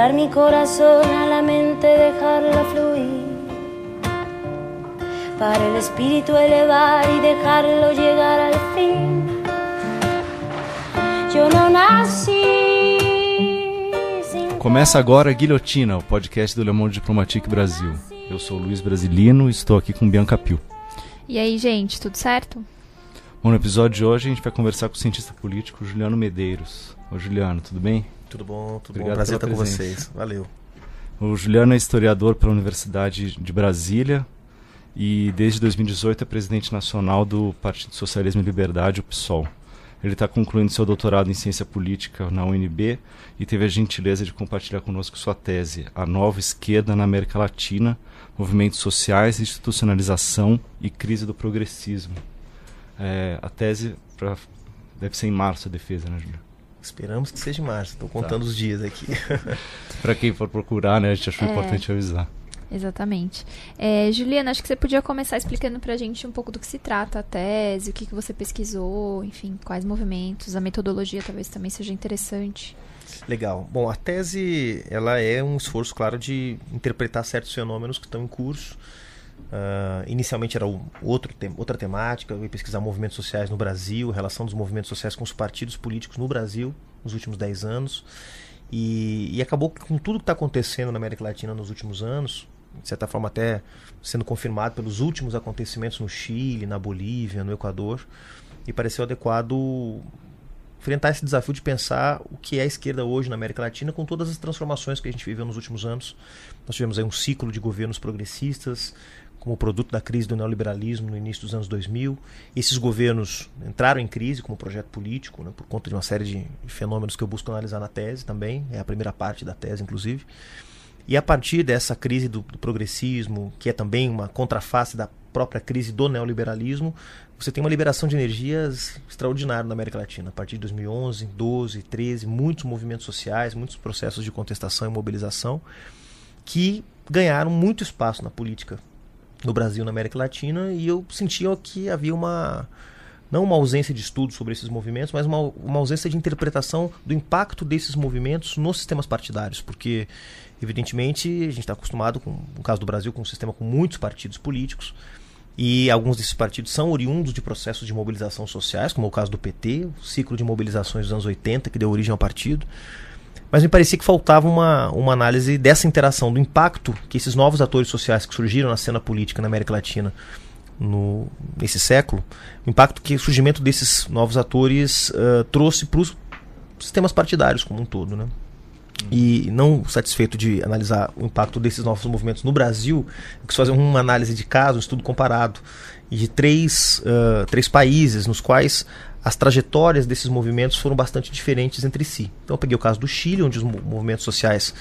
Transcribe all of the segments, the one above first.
para curar mi corazón a la mente, dejarla fluir, para el espíritu elevar y dejarlo llegar al fin. Yo no nací. Começa agora a Guilhotina, o podcast do Le Monde Diplomatique Brasil. Eu sou Luiz Brasilino e estou aqui com Bianca Pio. E aí, gente, tudo certo? Bom, no episódio de hoje a gente vai conversar com o cientista político Juliano Medeiros. Ô Juliano, tudo bem? Tudo bom, tudo Obrigado bom. Prazer estar com presença. vocês. Valeu. O Juliano é historiador pela Universidade de Brasília e desde 2018 é presidente nacional do Partido Socialismo e Liberdade, o PSOL. Ele está concluindo seu doutorado em ciência política na UNB e teve a gentileza de compartilhar conosco sua tese, A Nova Esquerda na América Latina, Movimentos Sociais, Institucionalização e Crise do Progressismo. É, a tese pra- deve ser em março a defesa, né, Juliano? Esperamos que seja em março. Estou contando os dias aqui. Para quem for procurar, né, a gente achou É. importante avisar. Exatamente. É, Juliana, acho que você podia começar explicando pra gente um pouco do que se trata a tese, o que, que você pesquisou, enfim, quais movimentos, a metodologia talvez também seja interessante. Legal. Bom, a tese ela é um esforço, claro, de interpretar certos fenômenos que estão em curso. Ah, inicialmente era outro tem- outra temática, eu ia pesquisar movimentos sociais no Brasil, relação dos movimentos sociais com os partidos políticos no Brasil nos últimos 10 anos. E, e acabou com tudo que está acontecendo na América Latina nos últimos anos, de certa forma até sendo confirmado pelos últimos acontecimentos no Chile, na Bolívia, no Equador, e pareceu adequado enfrentar esse desafio de pensar o que é a esquerda hoje na América Latina com todas as transformações que a gente viveu nos últimos anos. Nós tivemos aí um ciclo de governos progressistas, como produto da crise do neoliberalismo no início dos anos 2000. Esses governos entraram em crise como projeto político, né, por conta de uma série de fenômenos que eu busco analisar na tese também, é a primeira parte da tese, inclusive. E a partir dessa crise do, do progressismo, que é também uma contraface da própria crise do neoliberalismo, você tem uma liberação de energias extraordinária na América Latina. A partir de 2011, 12, 13, muitos movimentos sociais, muitos processos de contestação e mobilização que ganharam muito espaço na política no Brasil na América Latina e eu sentia que havia uma não uma ausência de estudo sobre esses movimentos, mas uma, uma ausência de interpretação do impacto desses movimentos nos sistemas partidários, porque evidentemente a gente está acostumado com no caso do Brasil com um sistema com muitos partidos políticos e alguns desses partidos são oriundos de processos de mobilização sociais, como é o caso do PT, o ciclo de mobilizações dos anos 80 que deu origem ao partido. Mas me parecia que faltava uma, uma análise dessa interação, do impacto que esses novos atores sociais que surgiram na cena política na América Latina no, nesse século, o impacto que o surgimento desses novos atores ah, trouxe para os sistemas partidários como um todo. Né? E não satisfeito de analisar o impacto desses novos movimentos no Brasil, eu quis fazer uma análise de caso, um estudo comparado, de três, ah, três países nos quais as trajetórias desses movimentos foram bastante diferentes entre si. Então eu peguei o caso do Chile, onde os mo- movimentos sociais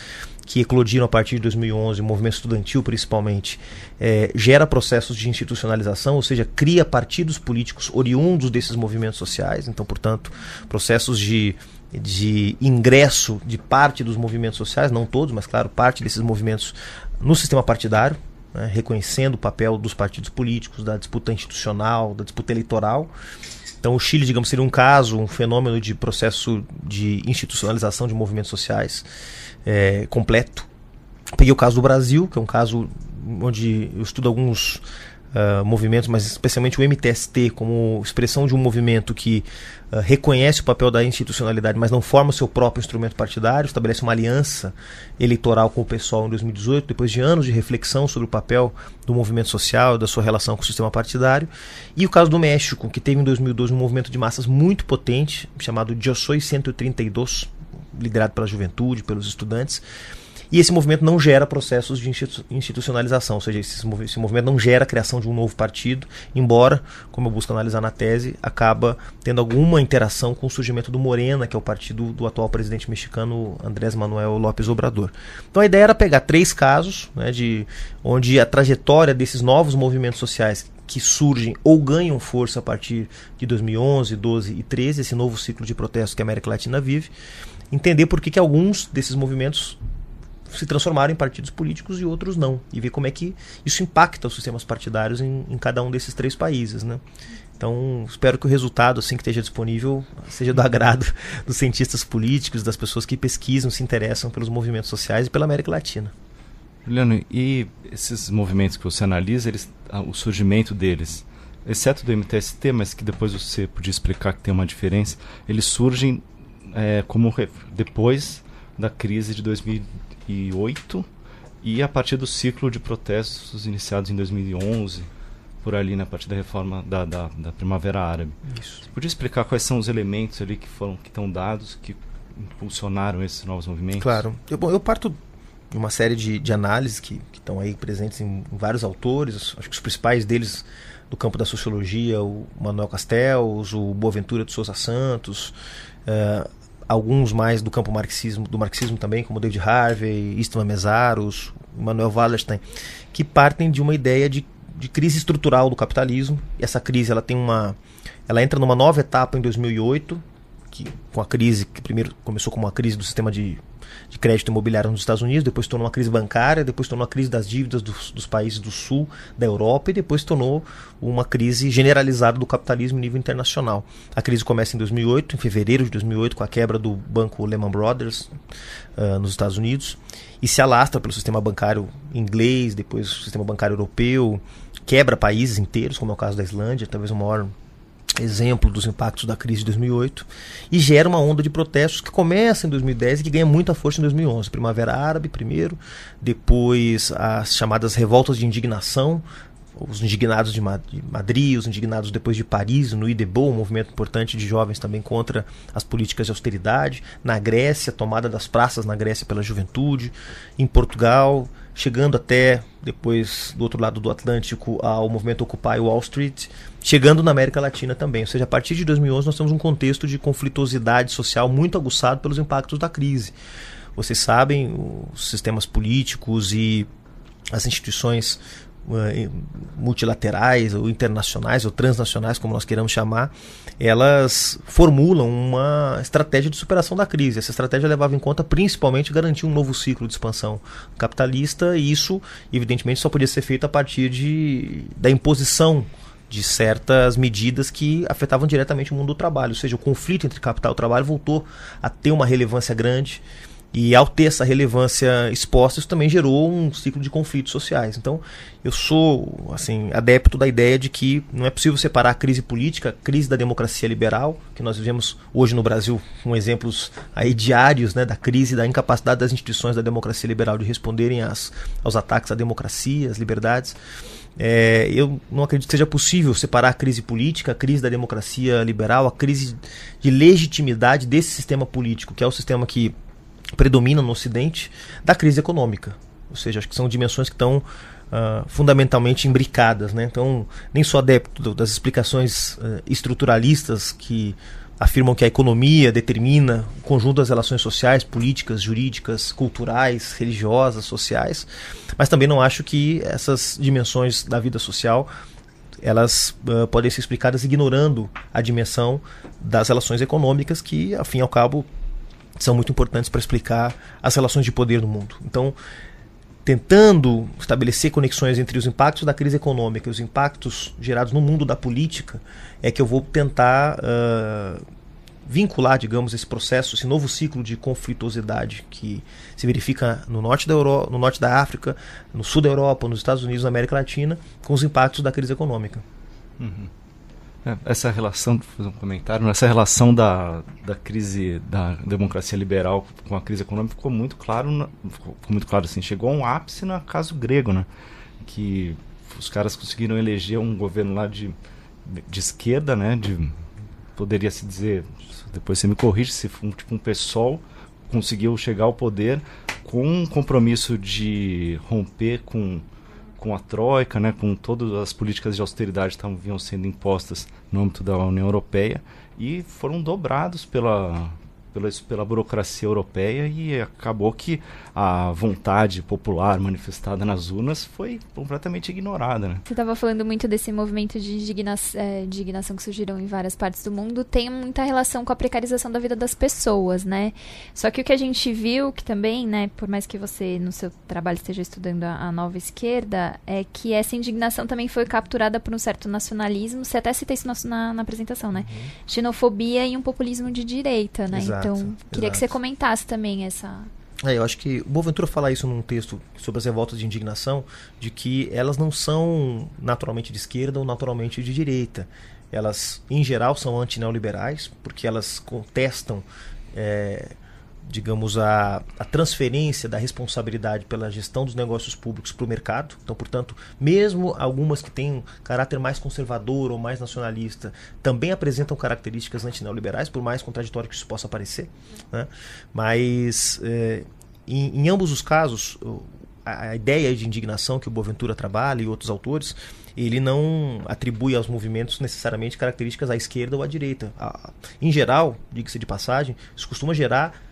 que eclodiram a partir de 2011, o movimento estudantil principalmente, eh, gera processos de institucionalização, ou seja, cria partidos políticos oriundos desses movimentos sociais, então, portanto, processos de, de ingresso de parte dos movimentos sociais, não todos, mas claro, parte desses movimentos no sistema partidário, né, reconhecendo o papel dos partidos políticos, da disputa institucional, da disputa eleitoral. Então, o Chile, digamos, seria um caso, um fenômeno de processo de institucionalização de movimentos sociais é, completo. Peguei o caso do Brasil, que é um caso onde eu estudo alguns ah, movimentos, mas especialmente o MTST, como expressão de um movimento que ah, reconhece o papel da institucionalidade, mas não forma o seu próprio instrumento partidário, estabelece uma aliança eleitoral com o pessoal em 2018, depois de anos de reflexão sobre o papel do movimento social, da sua relação com o sistema partidário. E o caso do México, que teve em 2012 um movimento de massas muito potente, chamado Yo Soy 132, liderado pela juventude, pelos estudantes. E esse movimento não gera processos de institu- institucionalização, ou seja, esse movimento não gera a criação de um novo partido, embora, como eu busco analisar na tese, acaba tendo alguma interação com o surgimento do Morena, que é o partido do atual presidente mexicano Andrés Manuel López Obrador. Então a ideia era pegar três casos, né, de onde a trajetória desses novos movimentos sociais que surgem ou ganham força a partir de 2011, 12 e 13, esse novo ciclo de protestos que a América Latina vive, entender por que, que alguns desses movimentos se transformaram em partidos políticos e outros não. E ver como é que isso impacta os sistemas partidários em, em cada um desses três países. Né? Então, espero que o resultado, assim que esteja disponível, seja do agrado dos cientistas políticos, das pessoas que pesquisam, se interessam pelos movimentos sociais e pela América Latina. Juliano, e esses movimentos que você analisa, eles, o surgimento deles, exceto do MTST, mas que depois você podia explicar que tem uma diferença, eles surgem é, como depois da crise de 2008 e a partir do ciclo de protestos iniciados em 2011, por ali, na né, partir da reforma da, da, da Primavera Árabe. Isso. Você podia explicar quais são os elementos ali que foram que estão dados, que impulsionaram esses novos movimentos? Claro. Eu, bom, eu parto de uma série de, de análises que, que estão aí presentes em, em vários autores, acho que os principais deles do campo da sociologia, o Manuel Castells, o Boaventura de Souza Santos, uh, alguns mais do campo marxismo, do marxismo também, como David Harvey, Istvan Mesaros, Manuel Wallerstein, que partem de uma ideia de, de crise estrutural do capitalismo. E essa crise ela tem uma, ela entra numa nova etapa em 2008, que com a crise que primeiro começou como uma crise do sistema de de crédito imobiliário nos Estados Unidos, depois tornou uma crise bancária, depois tornou uma crise das dívidas dos, dos países do sul da Europa e depois tornou uma crise generalizada do capitalismo em nível internacional. A crise começa em 2008, em fevereiro de 2008, com a quebra do banco Lehman Brothers uh, nos Estados Unidos e se alastra pelo sistema bancário inglês, depois o sistema bancário europeu, quebra países inteiros, como é o caso da Islândia, talvez o maior exemplo dos impactos da crise de 2008, e gera uma onda de protestos que começa em 2010 e que ganha muita força em 2011. Primavera Árabe primeiro, depois as chamadas revoltas de indignação, os indignados de Madrid, os indignados depois de Paris, no IDEBO, um movimento importante de jovens também contra as políticas de austeridade, na Grécia, tomada das praças na Grécia pela juventude, em Portugal, chegando até depois do outro lado do Atlântico ao movimento Occupy Wall Street, chegando na América Latina também. Ou seja, a partir de 2011 nós temos um contexto de conflitosidade social muito aguçado pelos impactos da crise. Vocês sabem, os sistemas políticos e as instituições multilaterais ou internacionais ou transnacionais, como nós queiramos chamar, elas formulam uma estratégia de superação da crise. Essa estratégia levava em conta principalmente garantir um novo ciclo de expansão capitalista e isso, evidentemente, só podia ser feito a partir de, da imposição de certas medidas que afetavam diretamente o mundo do trabalho, ou seja, o conflito entre capital e trabalho voltou a ter uma relevância grande e ao ter essa relevância exposta, isso também gerou um ciclo de conflitos sociais. Então, eu sou assim adepto da ideia de que não é possível separar a crise política, a crise da democracia liberal, que nós vivemos hoje no Brasil com exemplos aí diários né, da crise, da incapacidade das instituições da democracia liberal de responderem às, aos ataques à democracia, às liberdades. É, eu não acredito que seja possível separar a crise política, a crise da democracia liberal, a crise de legitimidade desse sistema político, que é o sistema que predomina no Ocidente da crise econômica. Ou seja, acho que são dimensões que estão uh, fundamentalmente imbricadas. Né? Então, nem sou adepto das explicações uh, estruturalistas que afirmam que a economia determina o conjunto das relações sociais, políticas, jurídicas, culturais, religiosas, sociais, mas também não acho que essas dimensões da vida social elas uh, podem ser explicadas ignorando a dimensão das relações econômicas que, ao fim e ao cabo, são muito importantes para explicar as relações de poder no mundo. Então, tentando estabelecer conexões entre os impactos da crise econômica e os impactos gerados no mundo da política, é que eu vou tentar uh, vincular, digamos, esse processo, esse novo ciclo de conflitosidade que se verifica no norte da, Euro no norte da África, no sul da Europa, nos Estados Unidos, na América Latina, com os impactos da crise econômica. Uhum. Essa relação, fazer um comentário, essa relação da, da crise da democracia liberal com a crise econômica ficou muito claro, ficou muito claro assim, chegou a um ápice no caso grego, né? Que os caras conseguiram eleger um governo lá de, de esquerda, né? De, poderia se dizer, depois você me corrige, se um, tipo um PSOL conseguiu chegar ao poder com um compromisso de romper com com a Troika, né, com todas as políticas de austeridade que estavam sendo impostas no âmbito da União Europeia e foram dobrados pela, pela, pela burocracia europeia e acabou que a vontade popular manifestada nas urnas foi completamente ignorada. Né? Você estava falando muito desse movimento de indigna é, indignação que surgiram em várias partes do mundo, tem muita relação com a precarização da vida das pessoas, né? Só que o que a gente viu, que também, né, por mais que você no seu trabalho esteja estudando a, a nova esquerda, é que essa indignação também foi capturada por um certo nacionalismo, você até cita isso na, na apresentação, né? Uhum. Xenofobia e um populismo de direita, né? Exato. Então, queria Exato. que você comentasse também essa. É, eu acho que o Boaventura fala isso num texto sobre as revoltas de indignação, de que elas não são naturalmente de esquerda ou naturalmente de direita. Elas, em geral, são antineoliberais, porque elas contestam é, digamos, a, a transferência da responsabilidade pela gestão dos negócios públicos para o mercado. Então, portanto, mesmo algumas que têm um caráter mais conservador ou mais nacionalista, também apresentam características antineoliberais, por mais contraditório que isso possa parecer. Né? Mas, é, em, em ambos os casos, a, ideia de indignação que o Boaventura trabalha e outros autores, ele não atribui aos movimentos necessariamente características à esquerda ou à direita. em geral, diga-se de passagem, isso costuma gerar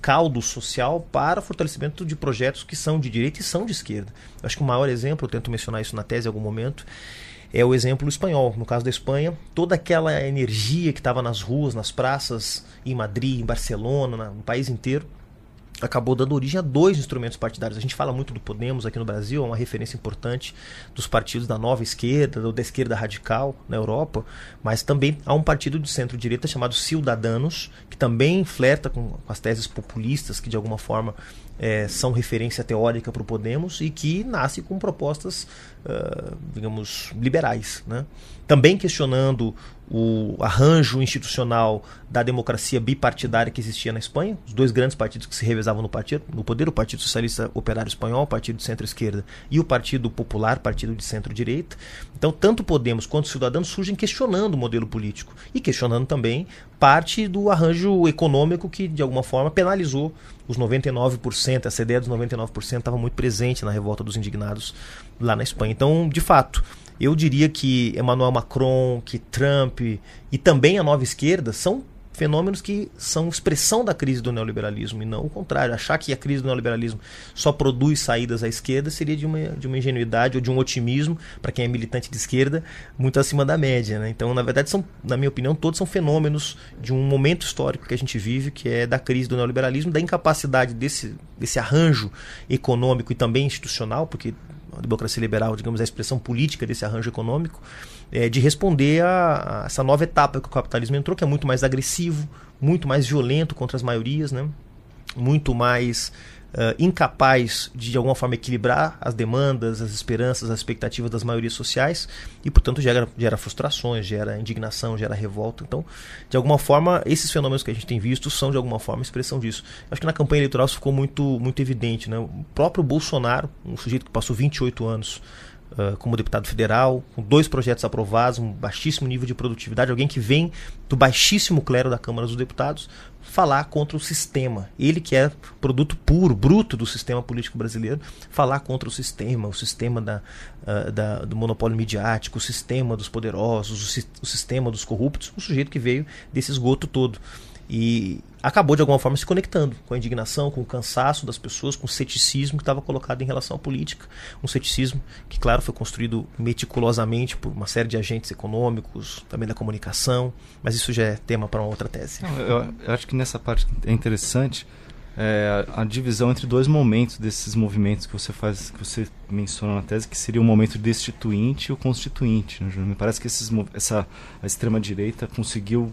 caldo social para fortalecimento de projetos que são de direita e são de esquerda. Eu acho que o maior exemplo, eu tento mencionar isso na tese em algum momento, é o exemplo espanhol. No caso da Espanha, toda aquela energia que estava nas ruas, nas praças, em Madrid, em Barcelona, no país inteiro, acabou dando origem a dois instrumentos partidários. A gente fala muito do Podemos aqui no Brasil, é uma referência importante dos partidos da nova esquerda, ou da esquerda radical na Europa, mas também há um partido de centro-direita chamado Ciudadanos, que também flerta com, as teses populistas, que de alguma forma é, são referência teórica para o Podemos e que nasce com propostas, uh, digamos, liberais. Né? Também questionando o arranjo institucional da democracia bipartidária que existia na Espanha, os dois grandes partidos que se revezavam no, partido, no poder, o Partido Socialista Operário Espanhol, o Partido de Centro-Esquerda, e o Partido Popular, Partido de Centro-Direita. Então, tanto Podemos quanto Cidadãos surgem questionando o modelo político e questionando também parte do arranjo econômico que, de alguma forma, penalizou os 99%, essa ideia dos 99% estava muito presente na revolta dos indignados lá na Espanha. Então, de fato, eu diria que Emmanuel Macron, que Trump e também a nova esquerda são fenômenos que são expressão da crise do neoliberalismo e não o contrário. Achar que a crise do neoliberalismo só produz saídas à esquerda seria de uma, de uma ingenuidade ou de um otimismo, para quem é militante de esquerda, muito acima da média. Né? Então, na verdade, são, na minha opinião, todos são fenômenos de um momento histórico que a gente vive, que é da crise do neoliberalismo, da incapacidade desse, desse arranjo econômico e também institucional, porque a democracia liberal, digamos, a expressão política desse arranjo econômico, é, de responder a, a, essa nova etapa que o capitalismo entrou, que é muito mais agressivo, muito mais violento contra as maiorias, né? muito mais uh, incapaz de de alguma forma equilibrar as demandas, as esperanças, as expectativas das maiorias sociais e, portanto, gera, gera frustrações, gera indignação, gera revolta. Então, de alguma forma, esses fenômenos que a gente tem visto são, de alguma forma, expressão disso. Acho que na campanha eleitoral isso ficou muito, muito evidente. Né? O próprio Bolsonaro, um sujeito que passou 28 anos Uh, como deputado federal, com dois projetos aprovados, um baixíssimo nível de produtividade, alguém que vem do baixíssimo clero da Câmara dos Deputados, falar contra o sistema. Ele que é produto puro, bruto do sistema político brasileiro, falar contra o sistema, o sistema da, uh, da do monopólio midiático, o sistema dos poderosos, o, o sistema dos corruptos, um sujeito que veio desse esgoto todo. E acabou de alguma forma se conectando com a indignação, com o cansaço das pessoas, com o ceticismo que estava colocado em relação à política. Um ceticismo que, claro, foi construído meticulosamente por uma série de agentes econômicos, também da comunicação, mas isso já é tema para uma outra tese. Eu, eu, acho que nessa parte é interessante é, a, divisão entre dois momentos desses movimentos que você faz, que você menciona na tese, que seria o momento destituinte e o constituinte. Né, Me parece que esses, essa a extrema direita conseguiu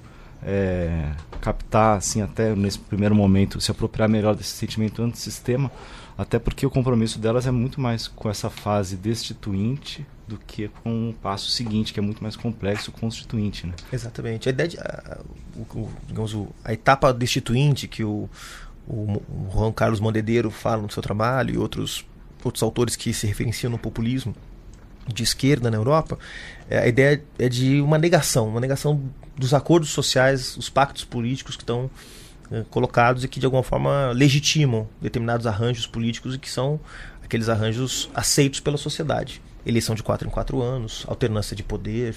é, captar, assim, até nesse primeiro momento, se apropriar melhor desse sentimento antissistema, até porque o compromisso delas é muito mais com essa fase destituinte do que com o passo seguinte, que é muito mais complexo, constituinte. Né? Exatamente. A, ideia de, a, o, digamos, a etapa destituinte que o, o, o Juan Carlos Mondedeiro fala no seu trabalho e outros, outros autores que se referenciam no populismo de esquerda na Europa, é, a ideia é de uma negação, uma negação dos acordos sociais, os pactos políticos que estão é, colocados e que de alguma forma legitimam determinados arranjos políticos e que são aqueles arranjos aceitos pela sociedade. eleição de quatro em quatro anos, alternância de poder,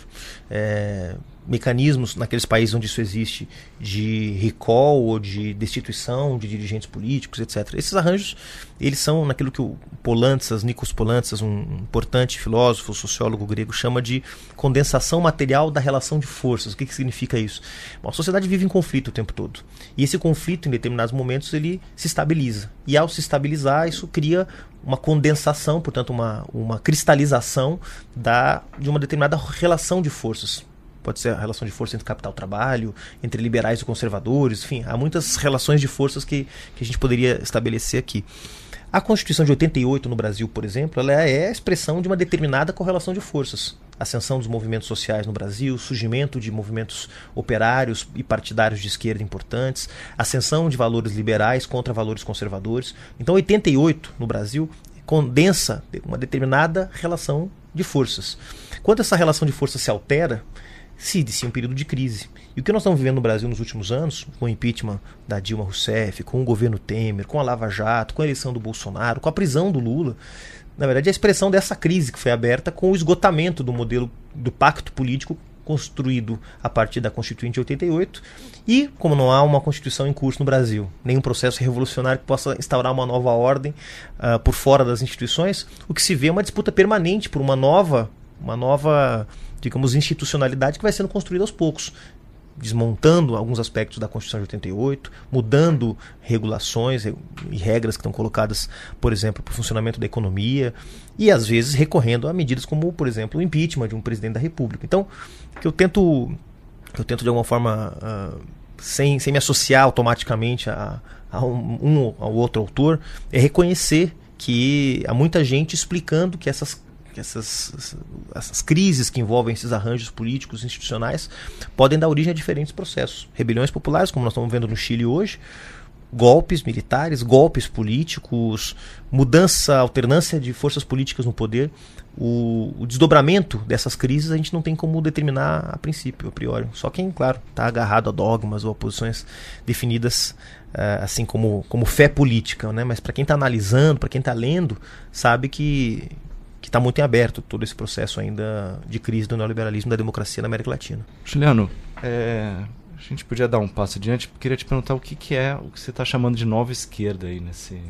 é, mecanismos naqueles países onde isso existe de recall ou de destituição de dirigentes políticos, etc. Esses arranjos, eles são naquilo que o Polantzas, Nikos Polantzas, um importante filósofo, sociólogo grego, chama de condensação material da relação de forças. O que, que significa isso? Bom, a sociedade vive em conflito o tempo todo. E esse conflito, em determinados momentos, ele se estabiliza. E ao se estabilizar, isso cria uma condensação, portanto, uma, uma cristalização da, de uma determinada relação de forças pode ser a relação de força entre capital e trabalho, entre liberais e conservadores, enfim, há muitas relações de forças que, que a gente poderia estabelecer aqui. A Constituição de 88 no Brasil, por exemplo, ela é a expressão de uma determinada correlação de forças. Ascensão dos movimentos sociais no Brasil, surgimento de movimentos operários e partidários de esquerda importantes, ascensão de valores liberais contra valores conservadores. Então, 88 no Brasil condensa uma determinada relação de forças. Quando essa relação de forças se altera, se inicia um período de crise. E o que nós estamos vivendo no Brasil nos últimos anos, com o impeachment da Dilma Rousseff, com o governo Temer, com a Lava Jato, com a eleição do Bolsonaro, com a prisão do Lula, na verdade é a expressão dessa crise que foi aberta com o esgotamento do modelo do pacto político construído a partir da Constituinte de 88 e como não há uma Constituição em curso no Brasil, nenhum processo revolucionário que possa instaurar uma nova ordem uh, por fora das instituições, o que se vê é uma disputa permanente por uma nova, uma nova digamos, institucionalidade que vai sendo construída aos poucos, desmontando alguns aspectos da Constituição de 88, mudando regulações e regras que estão colocadas, por exemplo, para o funcionamento da economia, e às vezes recorrendo a medidas como, por exemplo, o impeachment de um presidente da República. Então, que eu tento, eu tento de alguma forma, uh, sem, sem me associar automaticamente a, a um, um ao outro autor, é reconhecer que há muita gente explicando que essas essas, essas crises que envolvem esses arranjos políticos institucionais podem dar origem a diferentes processos. Rebeliões populares, como nós estamos vendo no Chile hoje, golpes militares, golpes políticos, mudança, alternância de forças políticas no poder. O, o, desdobramento dessas crises a gente não tem como determinar a princípio, a priori. Só quem, claro, está agarrado a dogmas ou a posições definidas uh, assim como, como fé política. Né? Mas para quem está analisando, para quem está lendo, sabe que que está muito em aberto todo esse processo ainda de crise do neoliberalismo da democracia na América Latina. Juliano, é, a gente podia dar um passo adiante. Queria te perguntar o que, que é o que você está chamando de nova esquerda aí nesse,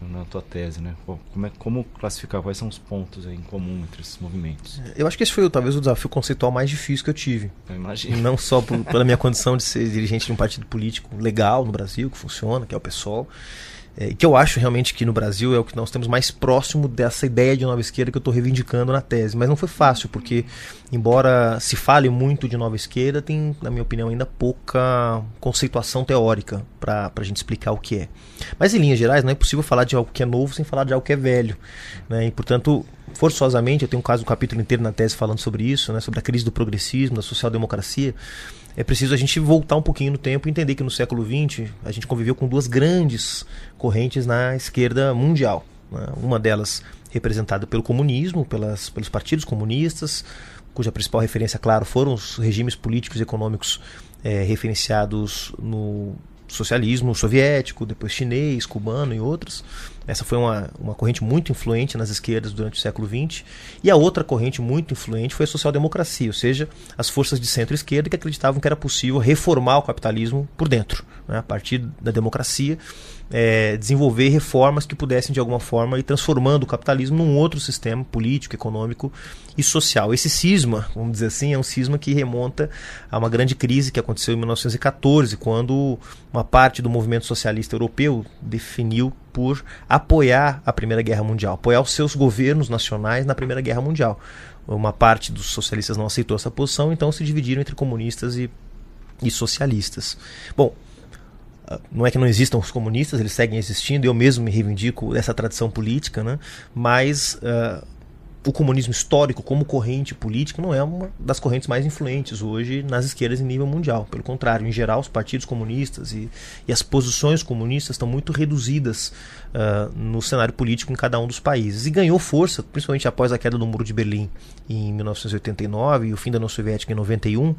na tua tese, né? Como, é, como classificar quais são os pontos em comum entre esses movimentos? Eu acho que esse foi talvez o desafio conceitual mais difícil que eu tive. Eu imagino. Não só por, pela minha condição de ser dirigente de um partido político legal no Brasil, que funciona, que é o PSOL, é, que eu acho realmente que no Brasil é o que nós temos mais próximo dessa ideia de nova esquerda que eu estou reivindicando na tese. Mas não foi fácil, porque, embora se fale muito de nova esquerda, tem, na minha opinião, ainda pouca conceituação teórica para a gente explicar o que é. Mas, em linhas gerais, não é possível falar de algo que é novo sem falar de algo que é velho. Né? E, portanto, forçosamente, eu tenho um caso, um capítulo inteiro na tese falando sobre isso, né? sobre a crise do progressismo, da social-democracia é preciso a gente voltar um pouquinho no tempo e entender que no século XX a gente conviveu com duas grandes correntes na esquerda mundial. Né? Uma delas representada pelo comunismo, pelas, pelos partidos comunistas, cuja principal referência, claro, foram os regimes políticos e econômicos é, referenciados no socialismo soviético, depois chinês, cubano e outros. Essa foi uma, uma corrente muito influente nas esquerdas durante o século XX. E a outra corrente muito influente foi a social-democracia, ou seja, as forças de centro-esquerda que acreditavam que era possível reformar o capitalismo por dentro, né, a partir da democracia é, desenvolver reformas que pudessem, de alguma forma, ir transformando o capitalismo num outro sistema político, econômico e social. Esse cisma, vamos dizer assim, é um cisma que remonta a uma grande crise que aconteceu em 1914, quando uma parte do movimento socialista europeu definiu por apoiar a Primeira Guerra Mundial, apoiar os seus governos nacionais na Primeira Guerra Mundial. Uma parte dos socialistas não aceitou essa posição, então se dividiram entre comunistas e, e socialistas. Bom, não é que não existam os comunistas, eles seguem existindo, eu mesmo me reivindico dessa tradição política, né? mas uh, o comunismo histórico como corrente política não é uma das correntes mais influentes hoje nas esquerdas em nível mundial. Pelo contrário, em geral, os partidos comunistas e, e as posições comunistas estão muito reduzidas uh, no cenário político em cada um dos países. E ganhou força, principalmente após a queda do Muro de Berlim em 1989 e o fim da União Soviética em 91. Uh,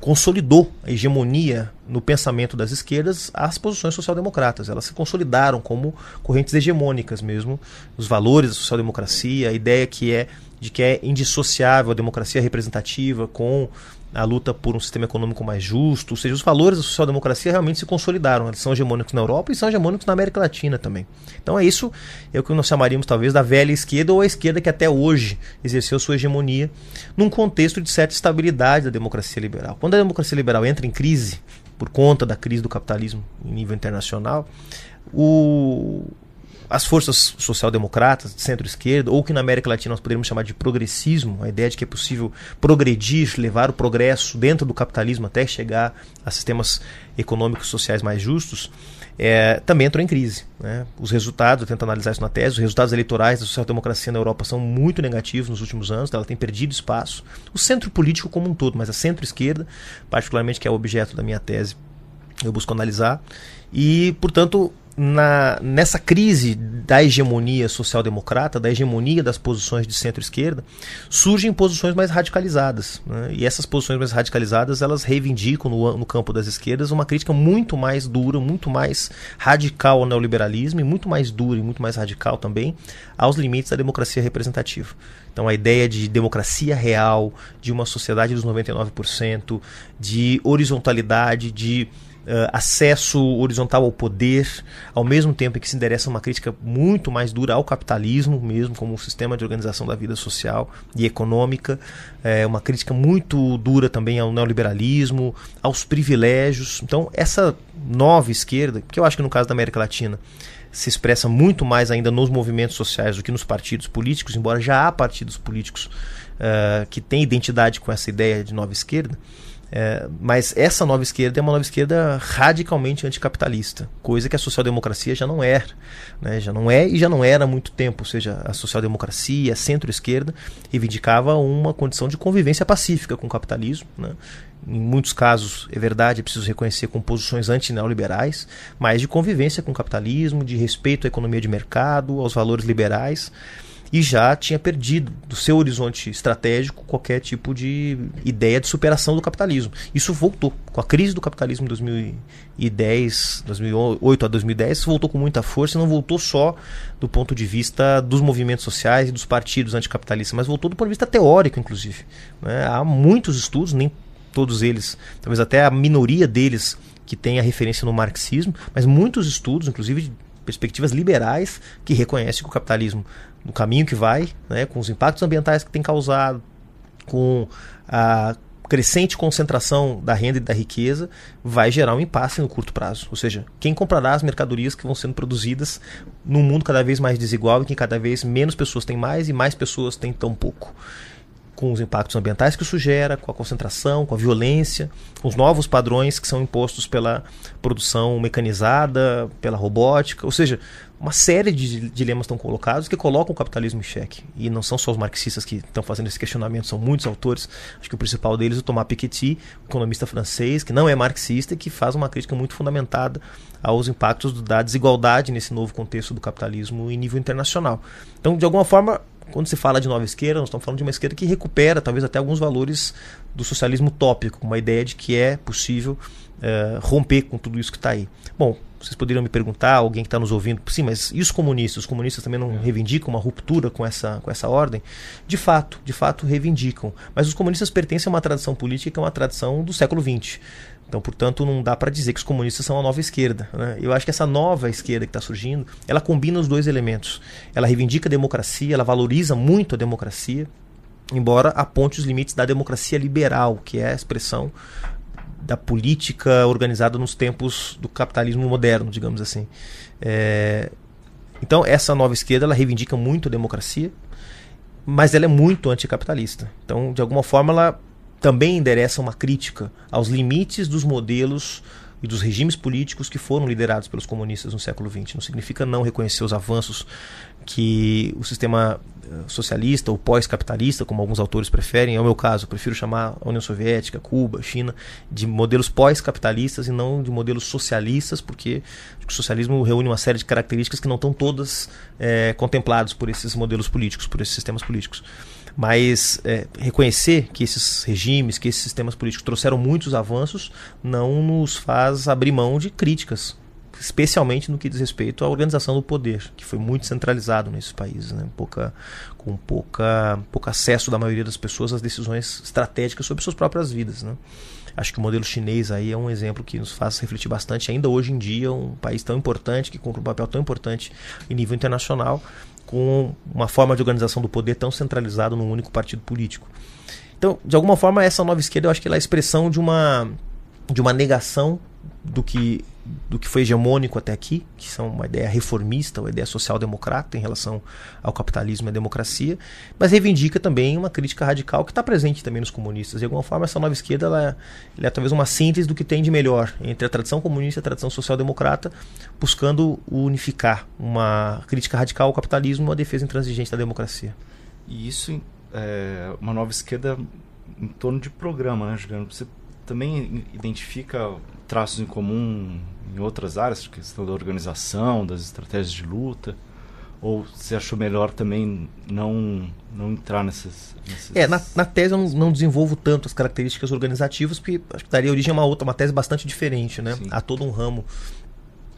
consolidou a hegemonia no pensamento das esquerdas as posições social-democratas. Elas se consolidaram como correntes hegemônicas mesmo, os valores da social-democracia, a ideia que é de que é indissociável a democracia representativa com a luta por um sistema econômico mais justo, ou seja, os valores da social-democracia realmente se consolidaram. Eles são hegemônicos na Europa e são hegemônicos na América Latina também. Então é isso, é o que nós chamaríamos talvez da velha esquerda ou a esquerda que até hoje exerceu sua hegemonia num contexto de certa estabilidade da democracia liberal. Quando a democracia liberal entra em crise por conta da crise do capitalismo em nível internacional, o, as forças social-democratas, de centro-esquerda, ou que na América Latina nós poderíamos chamar de progressismo, a ideia de que é possível progredir, levar o progresso dentro do capitalismo até chegar a sistemas econômicos sociais mais justos, é, também entrou em crise. Né? Os resultados, eu tento analisar isso na tese, os resultados eleitorais da social-democracia na Europa são muito negativos nos últimos anos, ela tem perdido espaço. O centro político como um todo, mas a centro-esquerda, particularmente que é o objeto da minha tese, eu busco analisar. E, portanto, na, nessa crise da hegemonia social-democrata, da hegemonia das posições de centro-esquerda, surgem posições mais radicalizadas. Né? E essas posições mais radicalizadas elas reivindicam no, no, campo das esquerdas uma crítica muito mais dura, muito mais radical ao neoliberalismo e muito mais dura e muito mais radical também aos limites da democracia representativa. Então a ideia de democracia real, de uma sociedade dos 99%, de horizontalidade, de uh, acesso horizontal ao poder, ao mesmo tempo em que se endereça uma crítica muito mais dura ao capitalismo mesmo, como um sistema de organização da vida social e econômica, é, uma crítica muito dura também ao neoliberalismo, aos privilégios. Então, essa nova esquerda, que eu acho que no caso da América Latina se expressa muito mais ainda nos movimentos sociais do que nos partidos políticos, embora já há partidos políticos uh, que têm identidade com essa ideia de nova esquerda. É, mas essa nova esquerda é uma nova esquerda radicalmente anticapitalista, coisa que a social-democracia já não era. Né? Já não é e já não era há muito tempo. Ou seja, a social-democracia, a centro-esquerda, reivindicava uma condição de convivência pacífica com o capitalismo. Né? Em muitos casos, é verdade, é preciso reconhecer com posições anti-neoliberais, mas de convivência com o capitalismo, de respeito à economia de mercado, aos valores liberais e já tinha perdido do seu horizonte estratégico qualquer tipo de ideia de superação do capitalismo. Isso voltou com a crise do capitalismo em 2010, 2008 a 2010, voltou com muita força e não voltou só do ponto de vista dos movimentos sociais e dos partidos anticapitalistas, mas voltou do ponto de vista teórico, inclusive. Né? Há muitos estudos, nem todos eles, talvez até a minoria deles que tem a referência no marxismo, mas muitos estudos, inclusive de perspectivas liberais, que reconhecem que o capitalismo no caminho que vai, né, com os impactos ambientais que tem causado, com a crescente concentração da renda e da riqueza, vai gerar um impasse no curto prazo. Ou seja, quem comprará as mercadorias que vão sendo produzidas num mundo cada vez mais desigual e que cada vez menos pessoas têm mais e mais pessoas têm tão pouco com os impactos ambientais que isso gera, com a concentração, com a violência, com os novos padrões que são impostos pela produção mecanizada, pela robótica, ou seja, uma série de dilemas estão colocados que colocam o capitalismo em xeque. E não são só os marxistas que estão fazendo esse questionamento, são muitos autores. Acho que o principal deles é o Thomas Piketty, economista francês, que não é marxista e que faz uma crítica muito fundamentada aos impactos da desigualdade nesse novo contexto do capitalismo em nível internacional. Então, de alguma forma, quando se fala de nova esquerda, nós estamos falando de uma esquerda que recupera talvez até alguns valores do socialismo utópico, uma ideia de que é possível uh, romper com tudo isso que está aí. Bom, vocês poderiam me perguntar, alguém que está nos ouvindo, sim, mas e os comunistas? Os comunistas também não reivindicam uma ruptura com essa, com essa ordem? De fato, de fato reivindicam. Mas os comunistas pertencem a uma tradição política que é uma tradição do século XX. Então, portanto, não dá para dizer que os comunistas são a nova esquerda. Né? Eu acho que essa nova esquerda que está surgindo, ela combina os dois elementos. Ela reivindica a democracia, ela valoriza muito a democracia, embora aponte os limites da democracia liberal, que é a expressão da política organizada nos tempos do capitalismo moderno, digamos assim. É... Então, essa nova esquerda ela reivindica muito a democracia, mas ela é muito anticapitalista. Então, de alguma forma, ela também endereça uma crítica aos limites dos modelos e dos regimes políticos que foram liderados pelos comunistas no século XX. Não significa não reconhecer os avanços que o sistema eh, socialista ou pós-capitalista, como alguns autores preferem, é o meu caso, eu prefiro chamar a União Soviética, Cuba, China, de modelos pós-capitalistas e não de modelos socialistas, porque o socialismo reúne uma série de características que não estão todas é, contempladas por esses modelos políticos, por esses sistemas políticos. Mas é, reconhecer que esses regimes, que esses sistemas políticos trouxeram muitos avanços, não nos faz abrir mão de críticas, especialmente no que diz respeito à organização do poder, que foi muito centralizado nesses países, né? pouca, com pouca, pouco acesso da maioria das pessoas às decisões estratégicas sobre suas próprias vidas. Né? Acho que o modelo chinês aí é um exemplo que nos faz refletir bastante, ainda hoje em dia, um país tão importante, que cumpre um papel tão importante em nível internacional, com uma forma de organização do poder tão centralizado num único partido político. Então, de alguma forma, essa nova esquerda eu acho que ela é a expressão de uma, de uma negação do que do que foi hegemônico até aqui, que são uma ideia reformista, uma ideia social-democrata em relação ao capitalismo e à democracia, mas reivindica também uma crítica radical que está presente também nos comunistas. De alguma forma, essa nova esquerda ela é, ela é, talvez uma síntese do que tem de melhor entre a tradição comunista e a tradição social-democrata, buscando unificar uma crítica radical ao capitalismo e uma defesa intransigente da democracia. E isso é uma nova esquerda em torno de programa, né, Juliano? Você também identifica traços em comum em outras áreas, questão da organização, das estratégias de luta? Ou você achou melhor também não, não entrar nessas, nessas... É, na, na tese eu não, não, desenvolvo tanto as características organizativas, porque acho que daria origem a uma outra, uma tese bastante diferente, né? Sim. Há todo um ramo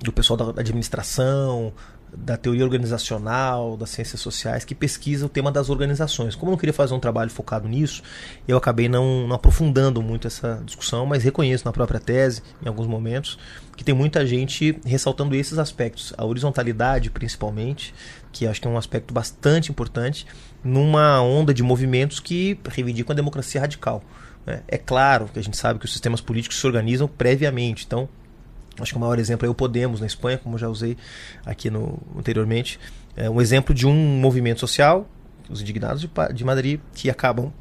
do pessoal da administração, da teoria organizacional, das ciências sociais, que pesquisa o tema das organizações. Como eu não queria fazer um trabalho focado nisso, eu acabei não, não, aprofundando muito essa discussão, mas reconheço na própria tese, em alguns momentos, que tem muita gente ressaltando esses aspectos. A horizontalidade, principalmente, que acho que é um aspecto bastante importante, numa onda de movimentos que reivindicam a democracia radical. Né? É claro que a gente sabe que os sistemas políticos se organizam previamente, então Acho que o maior exemplo é o Podemos na Espanha, como já usei aqui no, anteriormente. É um exemplo de um movimento social, os indignados de, de Madrid, que acabam